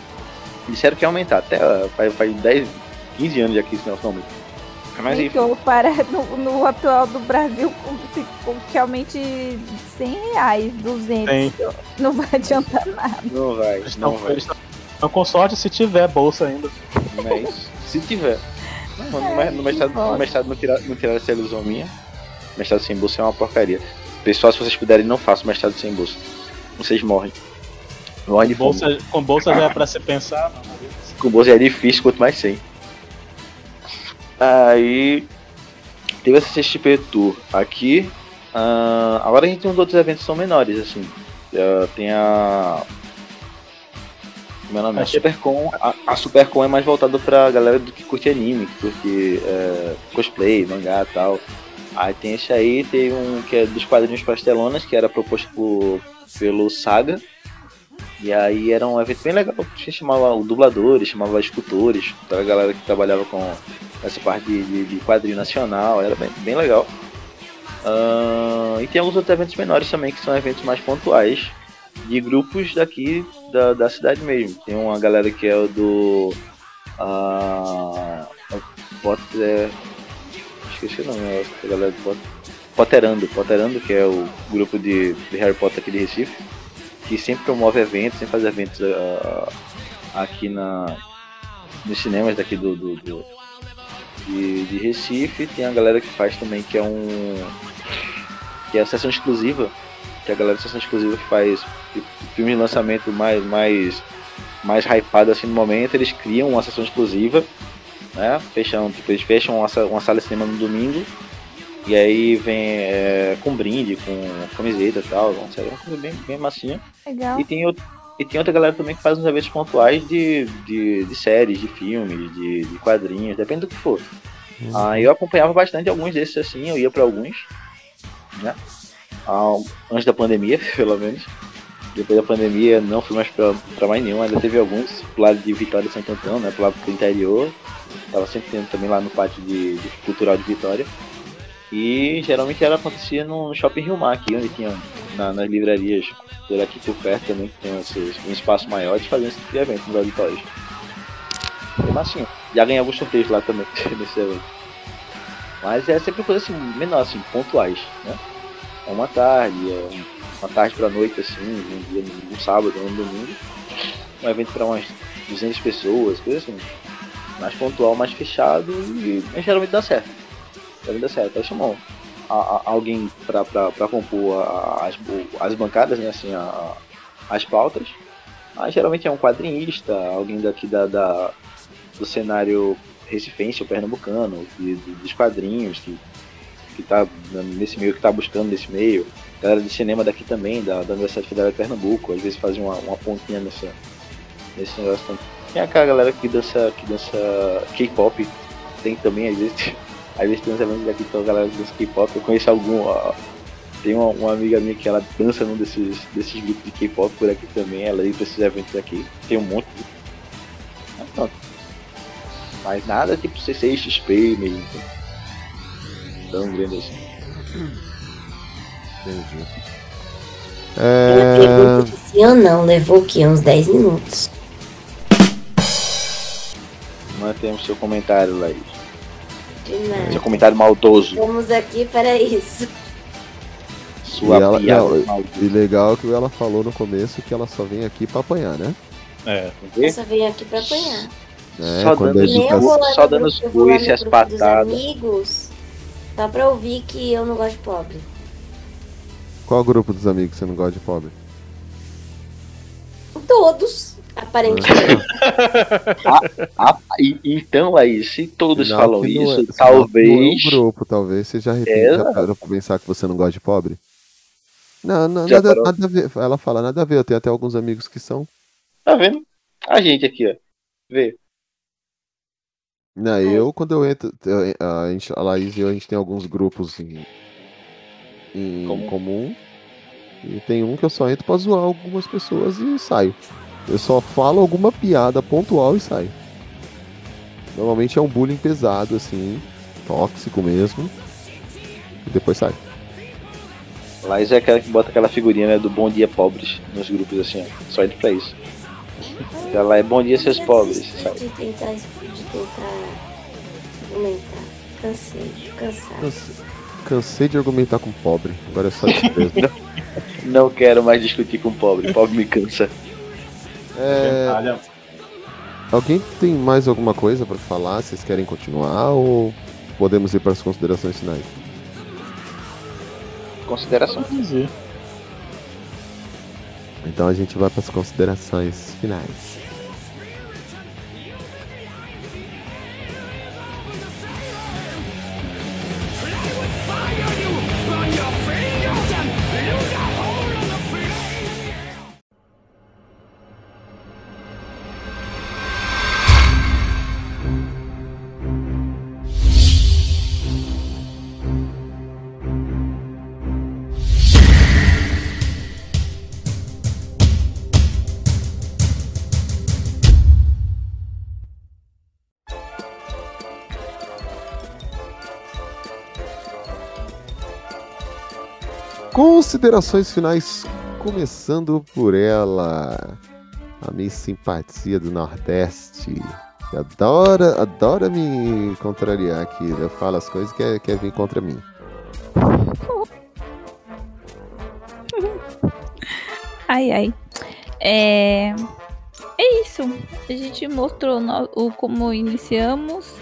Disseram que ia aumentar, até faz, faz 10, 15 anos já que negócio não aumenta. Mas enfim, Então, para no, no atual do Brasil, com, aumente 100 reais, 200. Tem. Não vai adiantar nada. não vai, Eles não estão vai. eles tão com sorte se tiver bolsa ainda. Mas se tiver. Não, no, me- no mestrado, no mestrado não tiraram não tiraram essa ilusão minha. Mestrado sem bolsa é uma porcaria. Pessoal, se vocês puderem, não façam mestrado sem bolsa. Vocês morrem. Fome. Bolsa, com bolsa já é pra se pensar, mano. Com bolsa é difícil, quanto mais sem. Aí teve essa CXP Tour aqui. ah, agora a gente tem uns outros eventos que são menores, assim. Ah, tem a. Meu nome é Acho- Supercon. A, a Supercon é mais voltada pra galera do que curte anime, que curte é, cosplay, mangá e tal. Aí tem esse aí, tem um que é dos quadrinhos pastelonas, que era proposto por, pelo Saga. E aí era um evento bem legal, que chamava o dubladores, chamava escultores, toda a galera que trabalhava com essa parte de, de, de quadrinho nacional, era bem, bem legal. Ahn, e tem alguns outros eventos menores também, que são eventos mais pontuais, de grupos daqui da, da cidade mesmo. Tem uma galera que é do. ah, Potter. Esqueci o nome, é a galera do Potter. Potterando, Potterando, que é o grupo de, de Harry Potter aqui de Recife que sempre promove eventos, sempre faz eventos ah, aqui na, nos cinemas daqui do, do, do- de, de Recife. Tem a galera que faz também que é um que é a sessão exclusiva, que a galera da sessão exclusiva que faz filmes de lançamento mais mais mais hypado assim no momento, eles criam uma sessão exclusiva, né? Fecham, tipo, eles fecham uma, uma sala de cinema no domingo e aí vem é, com brinde, com camiseta e tal, uma coisa bem, bem massinha. Legal. E tem, e tem outra galera também que faz uns eventos pontuais de, de, de séries, de filmes, de, de quadrinhos, depende do que for. Ah, eu acompanhava bastante alguns desses assim, eu ia pra alguns, né? Ah, antes da pandemia, pelo menos. Depois da pandemia não fui mais pra, pra mais nenhum, ainda teve alguns pro lado de Vitória e Santo Antão, né? Pro lado do interior. Tava sempre tendo também lá no pátio de, de cultural de Vitória. E geralmente era acontecia no Shopping Rio Mar, aqui, onde tinha na- nas livrarias por aqui por perto também, que tem um espaço maior de fazer esse tipo de evento nos auditórios. Bem massinho. Já ganhei alguns sorteios lá também nesse evento. Mas é sempre coisa assim, menor, assim, pontuais, né? É uma tarde, é um- uma tarde pra noite, assim, um dia, um sábado, um domingo. Um evento pra umas 200 pessoas, coisa assim. Mais pontual, mais fechado e mas geralmente dá certo. Geralmente dá certo. Aí chamam a- a- alguém pra, pra, pra compor a- as, as bancadas, né, assim, as pautas. Aí geralmente é um quadrinista, alguém daqui da, da- do cenário recifense ou pernambucano, de, de- dos quadrinhos, que, que tá nesse meio, que tá buscando nesse meio. Galera de cinema daqui também, da, da Universidade Federal de Pernambuco, às vezes fazem uma, uma pontinha nessa, nesse negócio também. Tem aquela galera que dança, que dança K-pop, tem também, às vezes, às vezes tem uns eventos daqui que a galera que dança K-pop, eu conheço algum, ó, tem uma, uma amiga minha que ela dança num desses, desses grupos de K-pop por aqui também, ela ir pra esses eventos aqui, tem um monte de... Mas pronto. Mas nada tipo C6XP mesmo. Tão grande assim. Entendi. Minha É... pergunta é sim ou não, levou o quê? Uns 10 minutos. Mantemos seu comentário, Laís. Demais. Seu comentário maldoso. Estamos aqui para isso. Sua e, ela, piada não, maldosa. e legal que ela falou no começo que ela só vem aqui pra apanhar, né? É. Eu só venho aqui pra apanhar. É, Só dando a os- gente tá- só dando os coices e as patadas. amigos só pra ouvir que eu não gosto de pobre. Qual grupo dos amigos que você não gosta de pobre? Todos, aparentemente. Ah, e- então aí, se todos falam não é- isso, que talvez. Não é um grupo, talvez. Você já, arrepende, É, já parou pra pensar que você não gosta de pobre? Não, não nada, nada a ver. Ela fala, nada a ver. Eu tenho até alguns amigos que são. Tá vendo? A gente aqui, ó. Vê. Não, eu, quando eu entro. eu- A, gente, a Laís e eu, a gente tem alguns grupos em, em Comum. comum. E tem um que eu só entro pra zoar algumas pessoas e saio. Eu só falo alguma piada pontual e saio. Normalmente é um bullying pesado, assim, tóxico mesmo. E depois sai. Laís é aquela que bota aquela figurinha né, do Bom Dia Pobres nos grupos assim, ó. Só entra pra isso. Ela é Bom Dia Seus Pobres, sabe? De tentar, de tentar argumentar. Cansei, cansado. Cansei, cansei de argumentar com pobre. Agora é só desprezo. Não quero mais discutir com pobre. Pobre me cansa. É, alguém tem mais alguma coisa pra falar? Vocês querem continuar ou podemos ir para as considerações finais? Ver. Então a gente vai para as considerações finais. Considerações finais, começando por ela, a minha simpatia do Nordeste. que Adora, adora me contrariar aqui. Eu falo as coisas que quer, quer vir contra mim. Ai, ai. É... é isso. A gente mostrou no- o como iniciamos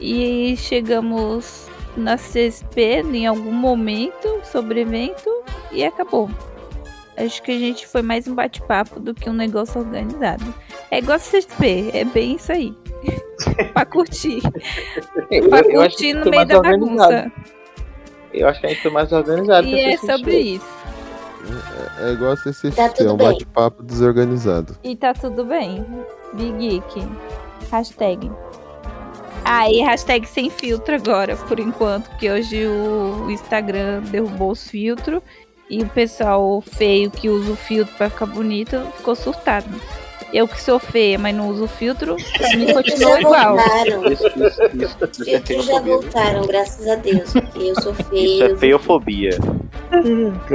e chegamos na CSP em algum momento sobre evento e acabou. Acho que a gente foi mais um bate-papo do que um negócio organizado. É igual a CSP, é bem isso aí. pra curtir. Eu, Pra eu acho que curtir no meio da organizado. bagunça. Eu acho que a gente foi mais organizado. E é sobre isso. É igual a CCXP, Tá é um bate-papo desorganizado. E tá tudo bem. Big Geek. Hashtag. Ah, e hashtag sem filtro agora, por enquanto, porque hoje o Instagram derrubou os filtros e o pessoal feio que usa o filtro pra ficar bonito ficou surtado. Eu que sou feia, mas não uso filtro, me continuou Já igual. voltaram. Isso, isso, isso, isso é Filtros já viu? voltaram, graças a Deus. Porque eu sou Isso feia. é feiofobia.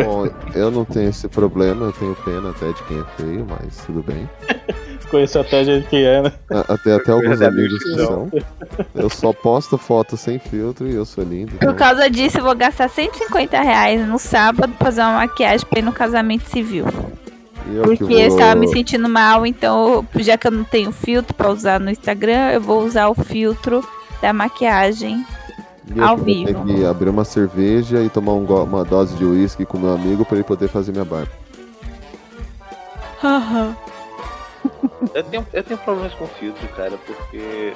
Bom, eu não tenho esse problema, eu tenho pena até de quem é feio, mas tudo bem. Conheço até gente que é, né? A- Até, até alguns amigos que não. são. Eu só posto foto sem filtro e eu sou lindo. Por Então, causa disso, eu vou gastar 150 reais no sábado pra fazer uma maquiagem pra ir no casamento civil. eu que Porque eu vou- estava me sentindo mal, então, já que eu não tenho filtro pra usar no Instagram, eu vou usar o filtro da maquiagem. e eu ao vivo. que abrir uma cerveja e tomar um uma dose de uísque com meu amigo pra ele poder fazer minha barba. Eu tenho, eu tenho problemas com filtro, cara, porque.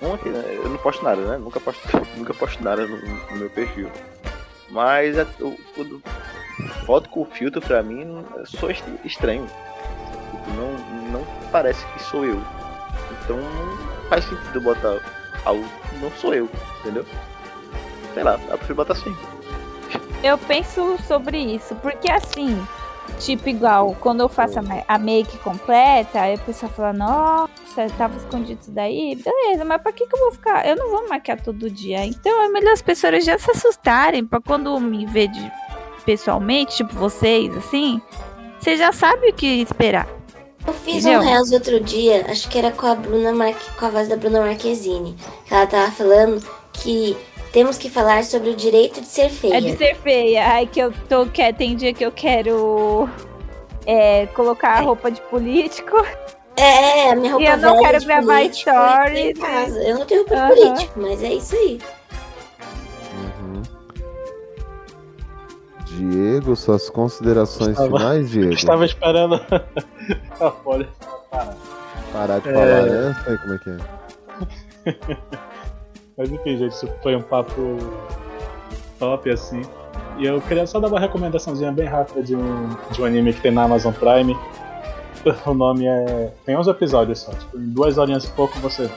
Ontem, né, eu não posto nada, né? Nunca posto, nunca posto nada no, no meu perfil. Mas a, o, quando foto com filtro pra mim sou est- estranho. Tipo, não, não parece que sou eu. Então não faz sentido eu botar algo que não sou eu, entendeu? Sei lá, eu prefiro botar assim. Eu penso sobre isso, porque assim, tipo igual, quando eu faço a, ma- a make completa, aí a pessoa fala, nossa, tava escondido isso daí, beleza, mas pra que que eu vou ficar? Eu não vou maquiar todo dia. Então é melhor as pessoas já se assustarem, pra quando me ver de, pessoalmente, tipo vocês, assim, você já sabe o que esperar. Eu fiz Entendeu? um Reels outro dia, acho que era com a Bruna Marque, com a voz da Bruna Marquezine. que Ela tava falando que temos que falar sobre o direito de ser feia. É de ser feia. Ai, que eu tô. Que, tem dia que eu quero é, colocar a roupa de político. É, a minha roupa E eu não velha quero de gravar em stories. casa. Eu não tenho roupa de Aham. político, mas é isso aí. Uhum. Diego, suas considerações Estava- finais, Diego? Estava esperando a folha parar. Parar de É. falar, né? Sei como é que é. Mas enfim, gente, isso foi um papo top assim. E eu queria só dar uma recomendaçãozinha bem rápida de um, de um anime que tem na Amazon Prime. O nome é. Tem 11 episódios só, tipo, em duas horinhas e pouco você. vê.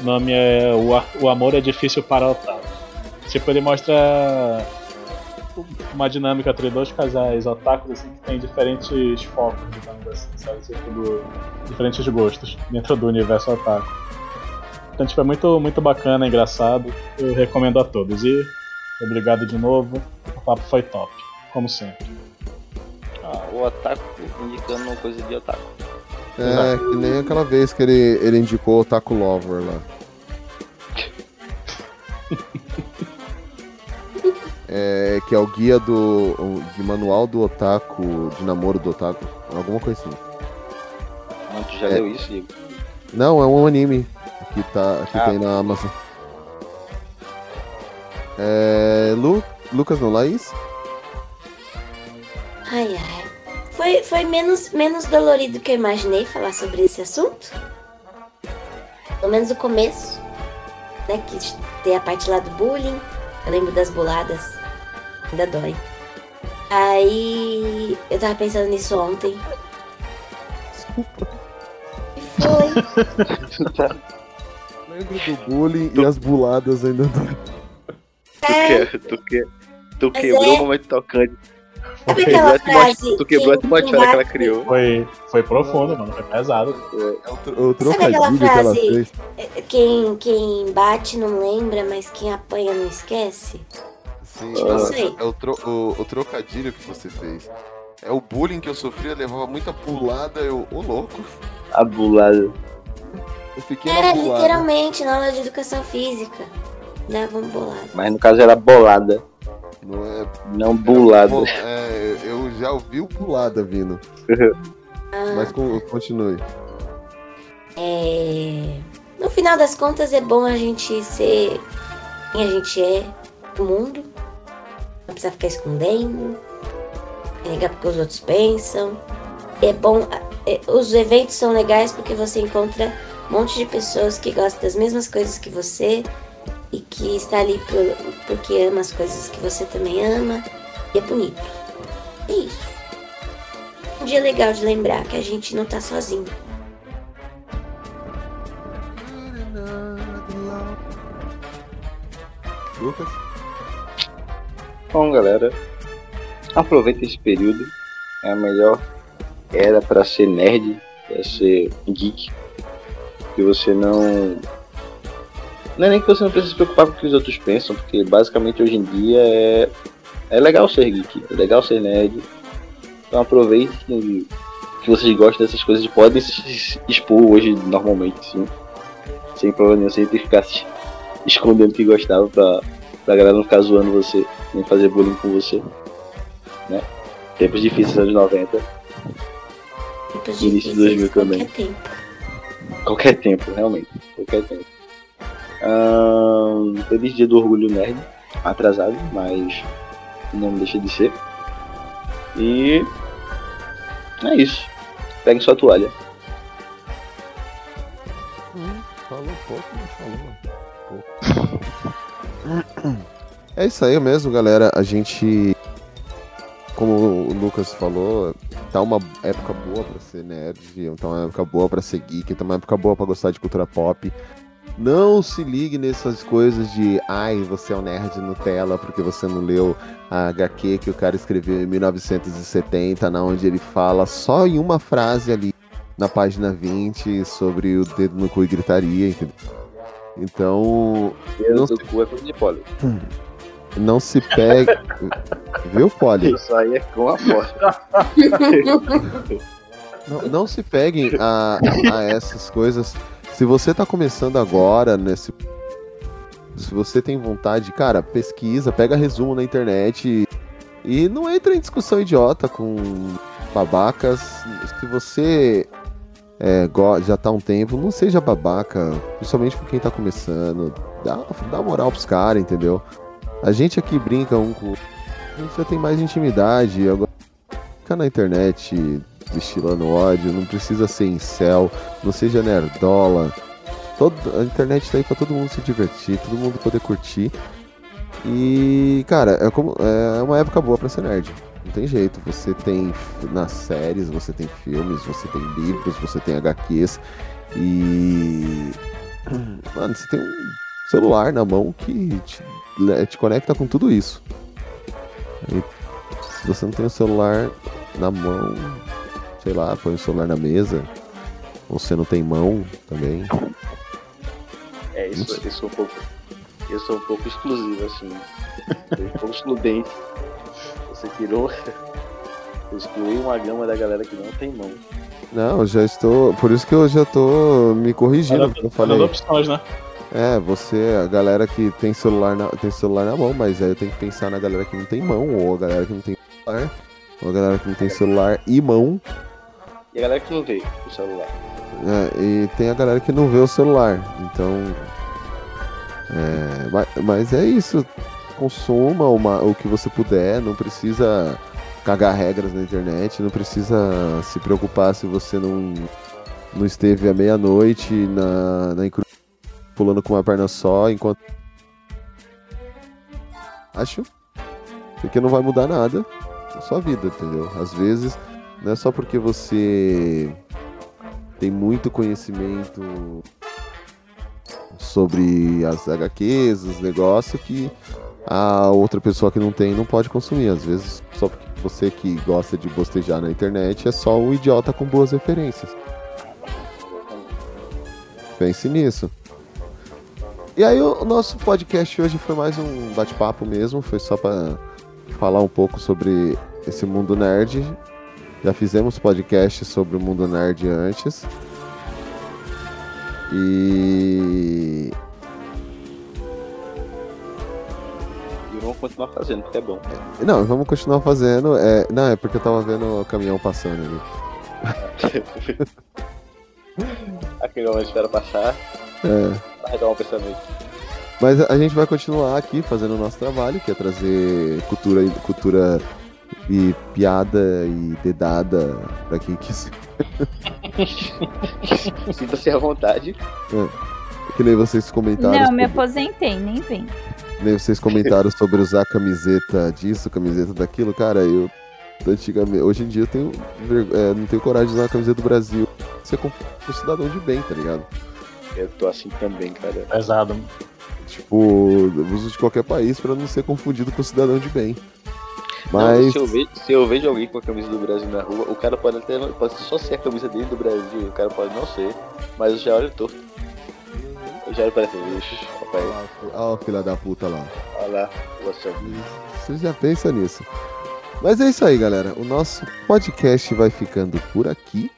O nome é O, o Amor é Difícil para Otaku. Tipo, ele mostra uma dinâmica entre dois casais otakus assim, que tem diferentes focos, digamos assim, sabe? Tipo, do- diferentes gostos dentro do universo otaku. Então, tipo, é muito, muito bacana, engraçado. Eu recomendo a todos. E obrigado de novo. O papo foi top, como sempre. Ah, o Otaku indicando uma coisa de Otaku. É, que nem aquela vez que ele, ele indicou o Taco Lover lá. É, que é o guia do. o- de manual do otaku, de namoro do otaku, alguma coisa assim. Mas tu já É. leu isso, Diego? Não, é um anime que, tá, que Ah. tem na Amazon. É, Lu, Lucas não Laís? Ai, ai. Foi, foi menos, menos dolorido do que eu imaginei falar sobre esse assunto. Pelo menos o começo. Né? Que tem a parte lá do bullying. Eu lembro das boladas. Ainda dói. Aí eu tava pensando nisso ontem. Desculpa. E foi. Lembro do bullying e as buladas ainda do... Tu, É, que, tu, que, tu Mas quebrou é- o momento tocante. sabe Tu aquela quebrou a atmosfera- frase? tu quebrou a quem- atmosfera quem que ela criou. Foi, foi profundo, mano. Foi pesado. É o, tro- o Sabe aquela trocadilho que ela frase? fez. é, Quem, quem bate não lembra, mas quem apanha não esquece? Sim, Tipo é, é o, tro- o- o trocadilho que você fez. É o bullying que eu sofria, levava muita pulada, eu, ô louco, A bulada. Eu fiquei Era literalmente na aula de educação física. Dava um bolado. Mas no caso era bolada, Não é, não bulada. É, eu já ouvi o Pulada vindo. Ah, Mas con- continue. é... No final das contas é bom a gente ser quem a gente é pro mundo. Não precisa ficar escondendo. Negar porque os outros pensam. É bom. é, os eventos são legais porque você encontra um monte de pessoas que gostam das mesmas coisas que você e que está ali por- porque ama as coisas que você também ama. E é bonito. É isso. Um dia legal de lembrar que a gente não tá sozinho. Lucas? Bom, galera, aproveita esse período. É a melhor era pra ser nerd, pra ser geek. Que você não. Não é nem que você não precisa se preocupar com o que os outros pensam, porque basicamente hoje em dia é. É legal ser geek, é legal ser nerd. Então aproveite que, que vocês gostam dessas coisas e podem se expor hoje normalmente, sim. Sem problema nenhum, sem ter que ficar se escondendo que gostava pra, pra galera não ficar zoando você, nem fazer bullying com você. Né? Tempos difíceis, anos 90. Tempos Início de difíceis 2000 também. tempo. Qualquer tempo, realmente. Qualquer tempo. Ahn, feliz dia do orgulho nerd. Atrasado, mas não deixa de ser. E é isso. Pegue sua toalha. Falou pouco, mas falou pouco. É isso aí mesmo, galera. A gente, como o Lucas falou, tá uma época boa pra ser nerd, tá uma época boa pra ser geek, tá uma época boa pra gostar de cultura pop. Não se ligue nessas coisas de ai, você é um nerd Nutella porque você não leu a HQ que o cara escreveu em 1970, na onde ele fala só em uma frase ali na página 20 sobre o dedo no cu e gritaria, entendeu? Então, Eu Não do cu é. não se pegue. Viu, Polly? Isso aí é com a morte. Não, não se peguem a, a essas coisas. Se você tá começando agora nesse Se você tem vontade, cara, pesquisa, pega resumo na internet e não entra em discussão idiota com babacas. Se você é, já tá um tempo, não seja babaca, principalmente com quem tá começando. Dá, dá moral pros caras, entendeu? A gente aqui brinca um com. A gente já tem mais intimidade. Agora, ficar na internet destilando ódio, não precisa ser incel, não seja nerdola. Todo, a internet tá aí pra todo mundo se divertir, todo mundo poder curtir. E, cara, é, como, é uma época boa pra ser nerd. Não tem jeito. Você tem nas séries, você tem filmes, você tem livros, você tem HQs. E. Mano, você tem um celular na mão que te, te conecta com tudo isso. E se você não tem o celular na mão, sei lá, põe o celular na mesa. Ou você não tem mão também. É, isso, eu sou um pouco. Eu sou um pouco exclusivo, assim. Sou um pouco excludente. Você tirou. Excluiu uma gama da galera que não tem mão. Não, eu já estou. Por isso que eu já tô me corrigindo. Porque eu falei. opções, né? É, você, a galera que tem celular na, tem celular na mão, mas aí eu tenho que pensar na galera que não tem mão, ou a galera que não tem celular, ou a galera que não tem celular e mão. E a galera que não vê o celular. É, e tem a galera que não vê o celular. Então. É, mas, mas é isso. Consuma uma- o que você puder. Não precisa cagar regras na internet. Não precisa se preocupar se você não, não esteve à meia-noite na, na encru- pulando com uma perna só enquanto. Acho. Porque não vai mudar nada na sua vida, entendeu? Às vezes, não é só porque você tem muito conhecimento sobre as HQs, os negócios que a outra pessoa que não tem não pode consumir. Às vezes, só porque você que gosta de bostejar na internet é só um idiota com boas referências. Pense nisso. E aí o nosso podcast hoje foi mais um bate-papo mesmo, foi só para falar um pouco sobre esse mundo nerd. Já fizemos podcast sobre o mundo nerd antes. E E vamos continuar fazendo, porque é bom. não, vamos continuar fazendo. É... Não, é porque eu tava vendo o caminhão passando ali. Aquele momento espera passar. É. Vai dar um pensamento. Mas a gente vai continuar aqui fazendo o nosso trabalho, que é trazer cultura, e- cultura e piada e dedada pra quem quiser. Sinta-se à vontade. É. Que nem vocês comentaram. Não, me sobre- aposentei, nem vem. Nem vocês comentaram sobre usar camiseta disso, camiseta daquilo, cara, eu antigamente, hoje em dia eu tenho é, não tenho coragem de usar a camiseta do Brasil. Ser com um cidadão de bem, tá ligado? Eu tô assim também, cara. Pesado. Tipo, eu uso de qualquer país pra não ser confundido com cidadão de bem. Não, Mas se, eu vejo, se eu vejo alguém com a camisa do Brasil na rua, o cara pode até pode só ser a camisa dele do Brasil, o cara pode não ser, mas eu já olho torto. Eu já olho para esse bicho, rapaz. Ó, o filho da puta lá. Olha lá, você. Você já pensa nisso. Mas é isso aí, galera. O nosso podcast vai ficando por aqui.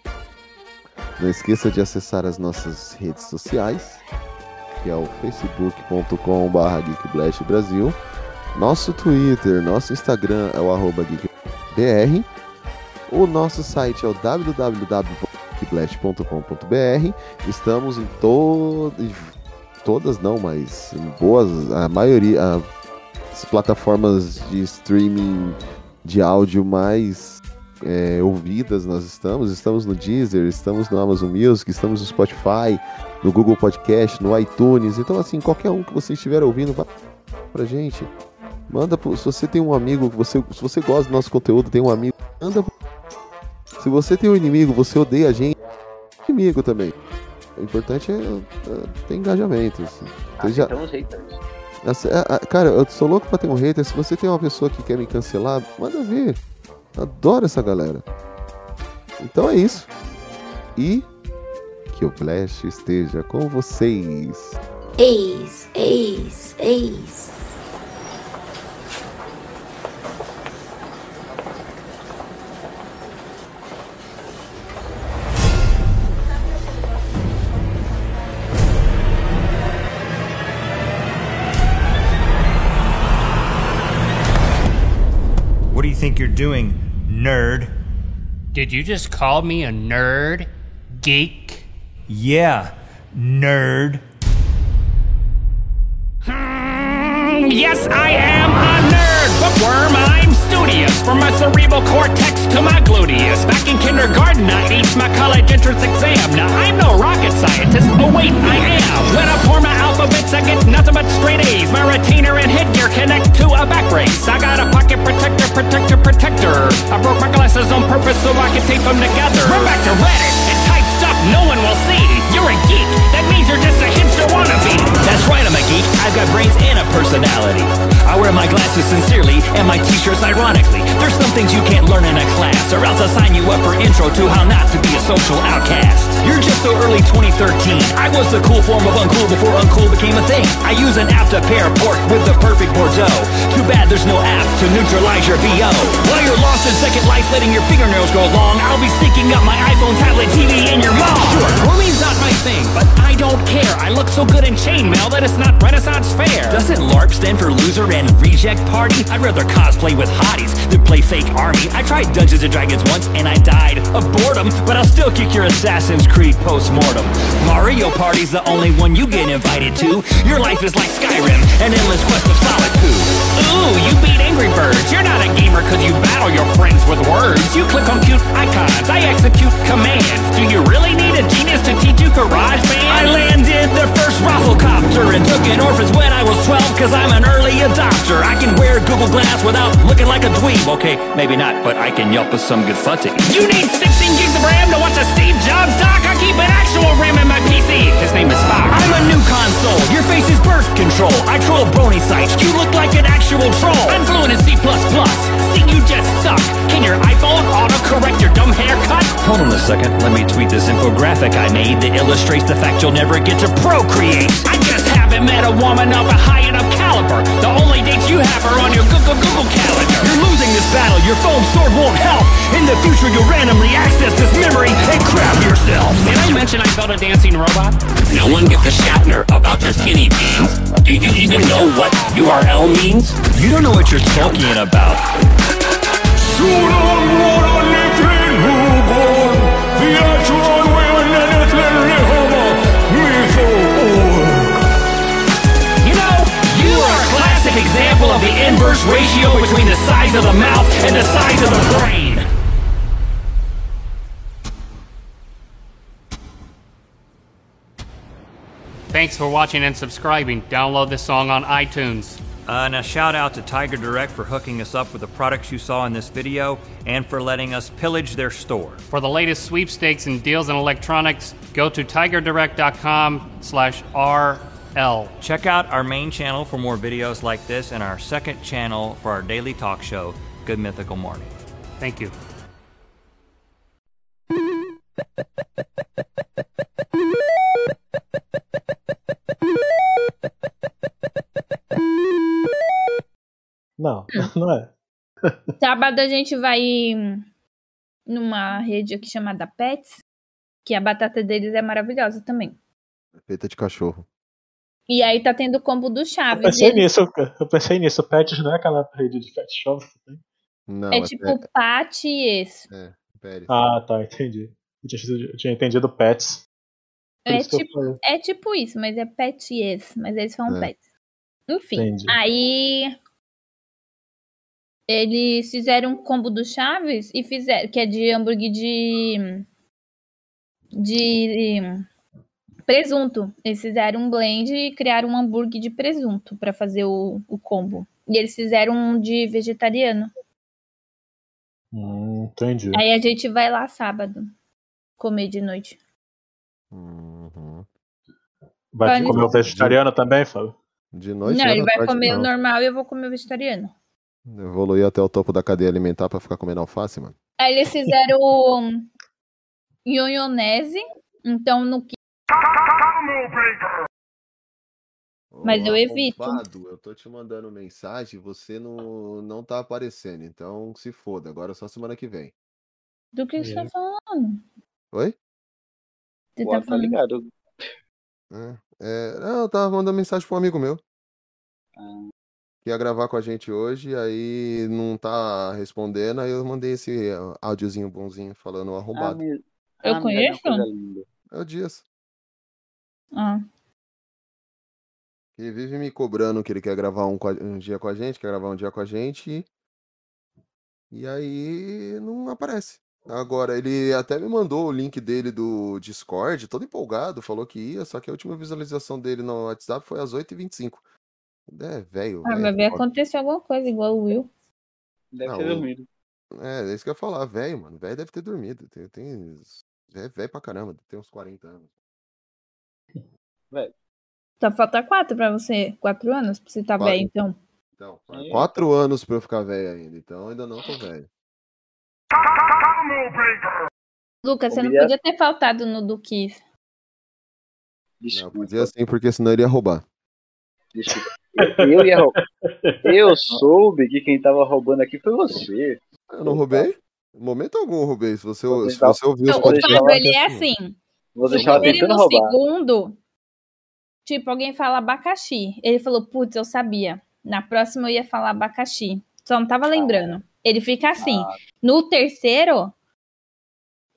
Não esqueça de acessar as nossas redes sociais, que é o facebook.com.br geekblastbrasil. Nosso Twitter, nosso Instagram é o arroba geekbr. O nosso site é o www.geekblast.com.br. Estamos em to... em todas não, mas em boas, a maioria, as plataformas de streaming de áudio mais é, ouvidas nós estamos. Estamos no Deezer, estamos no Amazon Music, estamos no Spotify, no Google Podcast, no iTunes. Então, assim, qualquer um que você estiver ouvindo, vai pra gente. Manda pro, se você tem um amigo, você, se você gosta do nosso conteúdo, tem um amigo, manda pro- Se você tem um inimigo, você odeia a gente, inimigo também. O importante é, é ter engajamento. Assim. Você já- Então, haters. A- a- Cara, eu sou louco pra ter um hater. Se você tem uma pessoa que quer me cancelar, manda ver. Adoro essa galera. Então é isso. E que o Flash esteja com vocês. Eis, eis, eis. Think you're doing, nerd? Did you just call me a nerd? Geek? Yeah, nerd. Hmm, yes, I am a nerd, bookworm. I'm studious. From my cerebral cortex to my gluteus. Back in kindergarten, I aced my college entrance exam. Now, I'm no rocket scientist. Oh, wait, I am. When I pour my alphabets, I get nothing but straight A's. My retainer and headgear connect features ironically. Some things you can't learn in a class, or else I'll sign you up for intro to how not to be a social outcast. You're just so early 2013. I was the cool form of uncool before uncool became a thing. I use an app to pair pork with the perfect Bordeaux. Too bad there's no app to neutralize your VO. While you're lost in second life, letting your fingernails grow long, I'll be syncing up my iPhone, tablet, TV, and your mom. Sure, grooming's not my thing, but I don't care. I look so good in chainmail that it's not Renaissance fair. Doesn't LARP stand for loser and reject party? I'd rather cosplay with hotties than play fake army. I tried Dungeons and Dragons once and I died of boredom, but I'll still kick your Assassin's Creed post-mortem. Mario Party's the only one you get invited to. Your life is like Skyrim, an endless quest of solitude. Ooh, you beat Angry Birds. You're not a gamer cause you battle your friends with words. You click on cute icons, I execute commands. Do you really need a genius to teach you GarageBand? I landed the first Rafflecopter and took an orphans when I was 12 cause I'm an early adopter. I can wear Google Glass without looking like a dweeb. Okay, maybe not, but I can yelp with some good footage. You need 16 gigs of RAM to watch a Steve Jobs doc? I keep an actual RAM in my PC. His name is Spock. I'm a new console. Your face is birth control. I troll brony sites. You look like an actual troll. I'm fluent in C++. See, you just suck. Can your iPhone autocorrect your dumb haircut? Hold on a second. Let me tweet this infographic I made that illustrates the fact you'll never get to procreate. I just haven't met a woman of a high enough caliber. The only dates you have are on your Google Google calendar. You're losing this battle. Your foam sword won't help. In the future, you'll randomly access this memory and crap yourself. Did I mention I built a dancing robot? No one gets a Shatner about the skinny beans. Do you even know what URL means? You don't know what you're talking about. You the inverse ratio between the size of the mouth and the size of the brain. Thanks for watching and subscribing. Download this song on iTunes. Uh, and a shout out to Tiger Direct for hooking us up with the products you saw in this video and for letting us pillage their store. For the latest sweepstakes and deals in electronics, go to tigerdirect.com slash RL. Check out our main channel for more videos like this and our second channel for our daily talk show, Good Mythical Morning. Thank you. Não, não é. Sábado a gente vai numa rede aqui chamada Pets, que a batata deles é maravilhosa também. Feita de cachorro. E aí tá tendo o combo do Eu Chaves. pensei e ele- nisso, eu pensei nisso. Pets não é aquela rede de pet shop? Não, é tipo Pat e esse. É, Pérez. Ah, tá, entendi. Eu tinha, eu tinha entendido pets. É eu tipo, é tipo isso, mas é Pet e esse. Mas eles falam É. Pets. Enfim, Entendi. aí eles fizeram um combo do Chaves e fizeram, que é de hambúrguer de de presunto. Eles fizeram um blend e criaram um hambúrguer de presunto pra fazer o, o combo. E eles fizeram um de vegetariano. Hum, entendi. Aí a gente vai lá sábado comer de noite. Uhum. Vai comer o vegetariano também, Fábio? De noite não, ou ele vai tarde, comer o não. normal e eu vou comer o vegetariano. Evoluir até o topo da cadeia alimentar pra ficar comendo alface, mano. Aí eles fizeram o ionionese, então no que. Mas eu evito. arrombado, eu tô te mandando mensagem, você não, não tá aparecendo. Então se foda, agora é só semana que vem. Do que você tá falando? Oi? Você tá tá falando? ligado? É, é, não, eu tava mandando mensagem pra um amigo meu. que ia gravar com a gente hoje, aí não tá respondendo, aí eu mandei esse áudiozinho bonzinho falando arrombado. mi- Eu a conheço? mulher é linda. É o Dias. Ah, Ele vive me cobrando que ele quer gravar um, um dia com a gente, quer gravar um dia com a gente. E aí não aparece. Agora, ele até me mandou o link dele do Discord, todo empolgado, falou que ia, só que a última visualização dele no WhatsApp foi às 8h25. É, velho. ah, velho, vai ver foda. acontecer alguma coisa igual o Will. Deve Não, ter o- dormido. É, é isso que eu ia falar, velho, mano. Velho deve ter dormido. Tem, tem... É velho pra caramba, tem uns 40 anos. Velho. Só falta quatro pra você. Quatro anos pra você tá Quatro. velho, então. Então, É. quatro anos pra eu ficar velho ainda, então ainda não tô velho. Lucas, você não podia ter faltado no do Kiss. Não, podia sim, porque senão ele ia roubar. Desculpa. Eu ia roubar. Eu soube que quem tava roubando aqui foi você. Eu não roubei? Em momento algum eu roubei. Se você, se tá- você ouvir os o. Fábio, ele é assim. Assim. Você No estava primeiro e tentando no roubar. segundo, tipo, alguém fala abacaxi. Ele falou, putz, eu sabia. Na próxima eu ia falar abacaxi. Só não tava lembrando. Ele fica assim. Ah. No terceiro,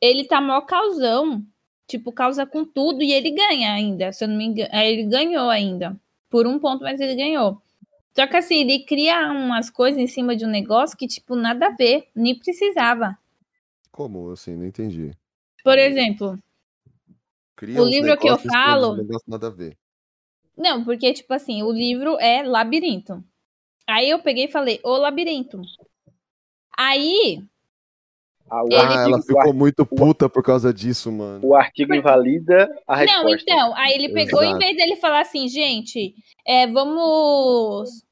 ele tá mó causão. Tipo, causa com tudo e ele ganha ainda. Se eu não me engano. É, Ele ganhou ainda. Por um ponto, mas ele ganhou. Só que assim, ele cria umas coisas em cima de um negócio que, tipo, nada a ver. Nem precisava. Como assim? Não entendi. Por exemplo, Cria O livro que eu em falo- um negócio nada a ver. Não, porque, tipo assim, o livro é labirinto. Aí eu peguei e falei, o labirinto. Aí, Ah, Ele- Ah, ela ficou muito puta por causa disso, mano. o artigo invalida a não, resposta. então, aí ele pegou, em Exato. vez dele falar assim, gente, é, vamos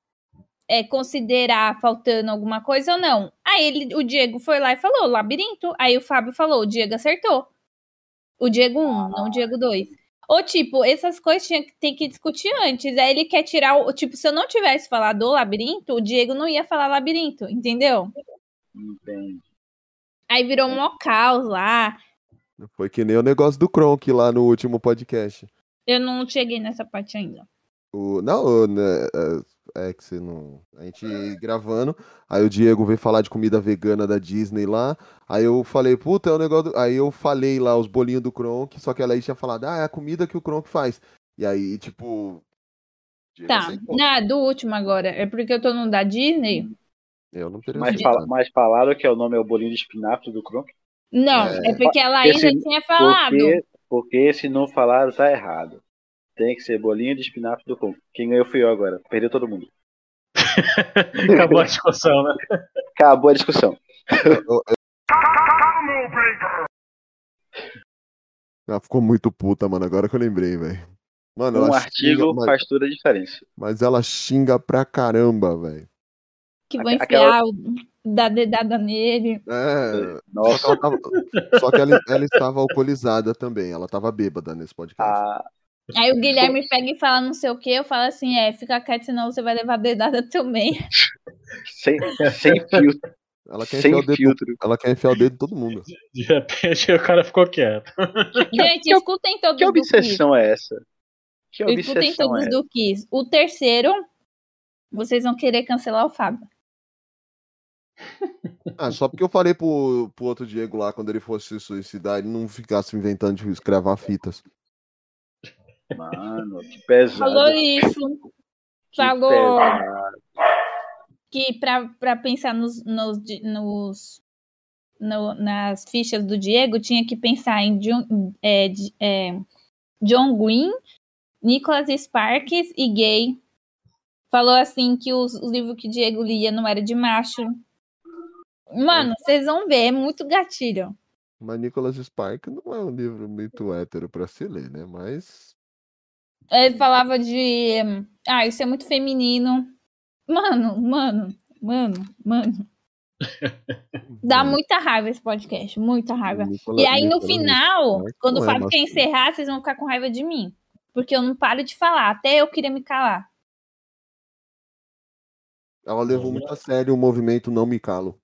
é, considerar faltando alguma coisa ou não. Aí ele, o Diego foi lá e falou, labirinto. Aí o Fábio falou, o Diego acertou. O Diego 1, um, não o Diego 2. Ou, tipo, essas coisas tinha, que- tem que discutir antes. Aí ele quer tirar o. Tipo, se eu não tivesse falado do labirinto, o Diego não ia falar labirinto, entendeu? Entende. Aí virou um mó caos lá. Foi que nem o negócio do Kronk lá no último podcast. Eu não cheguei nessa parte ainda. O, não, o, né, é, que você não. A gente gravando, aí o Diego veio falar de comida vegana da Disney lá. Aí eu falei, puta, é o negócio. do-" Aí eu falei lá os bolinhos do Kronk, só que ela aí tinha falado, ah, é a comida que o Kronk faz. E aí, tipo. Diego Tá, na, do último agora. É porque eu tô no da Disney. Eu não teria Mas, aceitado. fala, mas falaram que é o nome é o bolinho de espinafre do Kronk? Não, É. é, porque a Laís já tinha falado. Porque, porque se não falaram, tá errado. Tem que ser bolinho de espinafre do Kronk. Quem ganhou fui eu agora. Perdeu todo mundo. Acabou a discussão, né? Acabou a discussão. Ela ficou muito puta, mano. Agora que eu lembrei, velho. Mano, Um ela artigo xinga, mas, faz toda a diferença. mas ela xinga pra caramba, velho. Que vou Aquela- enfiar, o- dar dedada nele. É. Só Nossa. que, ela, tava- só que ela, ela estava alcoolizada também. Ela tava bêbada nesse podcast. Ah, Aí o Guilherme pega e fala não sei o que, eu falo assim, é, fica quieto, senão você vai levar dedada também. sem, sem filtro. Ela quer, sem enfiar o dedo, filtro. ela quer enfiar o dedo em todo mundo. De repente o cara ficou quieto. Gente, escutem todos Que do Kiss. obsessão é essa? Que Escutem obsessão todos é do Kiss. O terceiro, vocês vão querer cancelar o Fábio. Ah, só porque eu falei pro, pro outro Diego lá, quando ele fosse se suicidar, ele não ficasse inventando de escrever fitas. Mano, que pesado. Falou isso. que Falou pesado. que pra, pra pensar nos, nos, nos- no- nas fichas do Diego, tinha que pensar em John, é, é, John Green, Nicholas Sparks e gay. Falou assim que os, os livros que Diego lia não era de macho. Mano, vocês vão ver, é muito gatilho. Mas Nicholas Spark não é um livro muito hétero pra se ler, né? Mas. Ele falava de. Ah, isso é muito feminino. Mano, mano, mano, mano. Dá muita raiva esse podcast, muita raiva. E aí, no final, quando o é Fábio quer encerrar, vocês vão ficar com raiva de mim. Porque eu não paro de falar. Até eu queria me calar. Ela levou muito a sério o movimento Não Me Calo.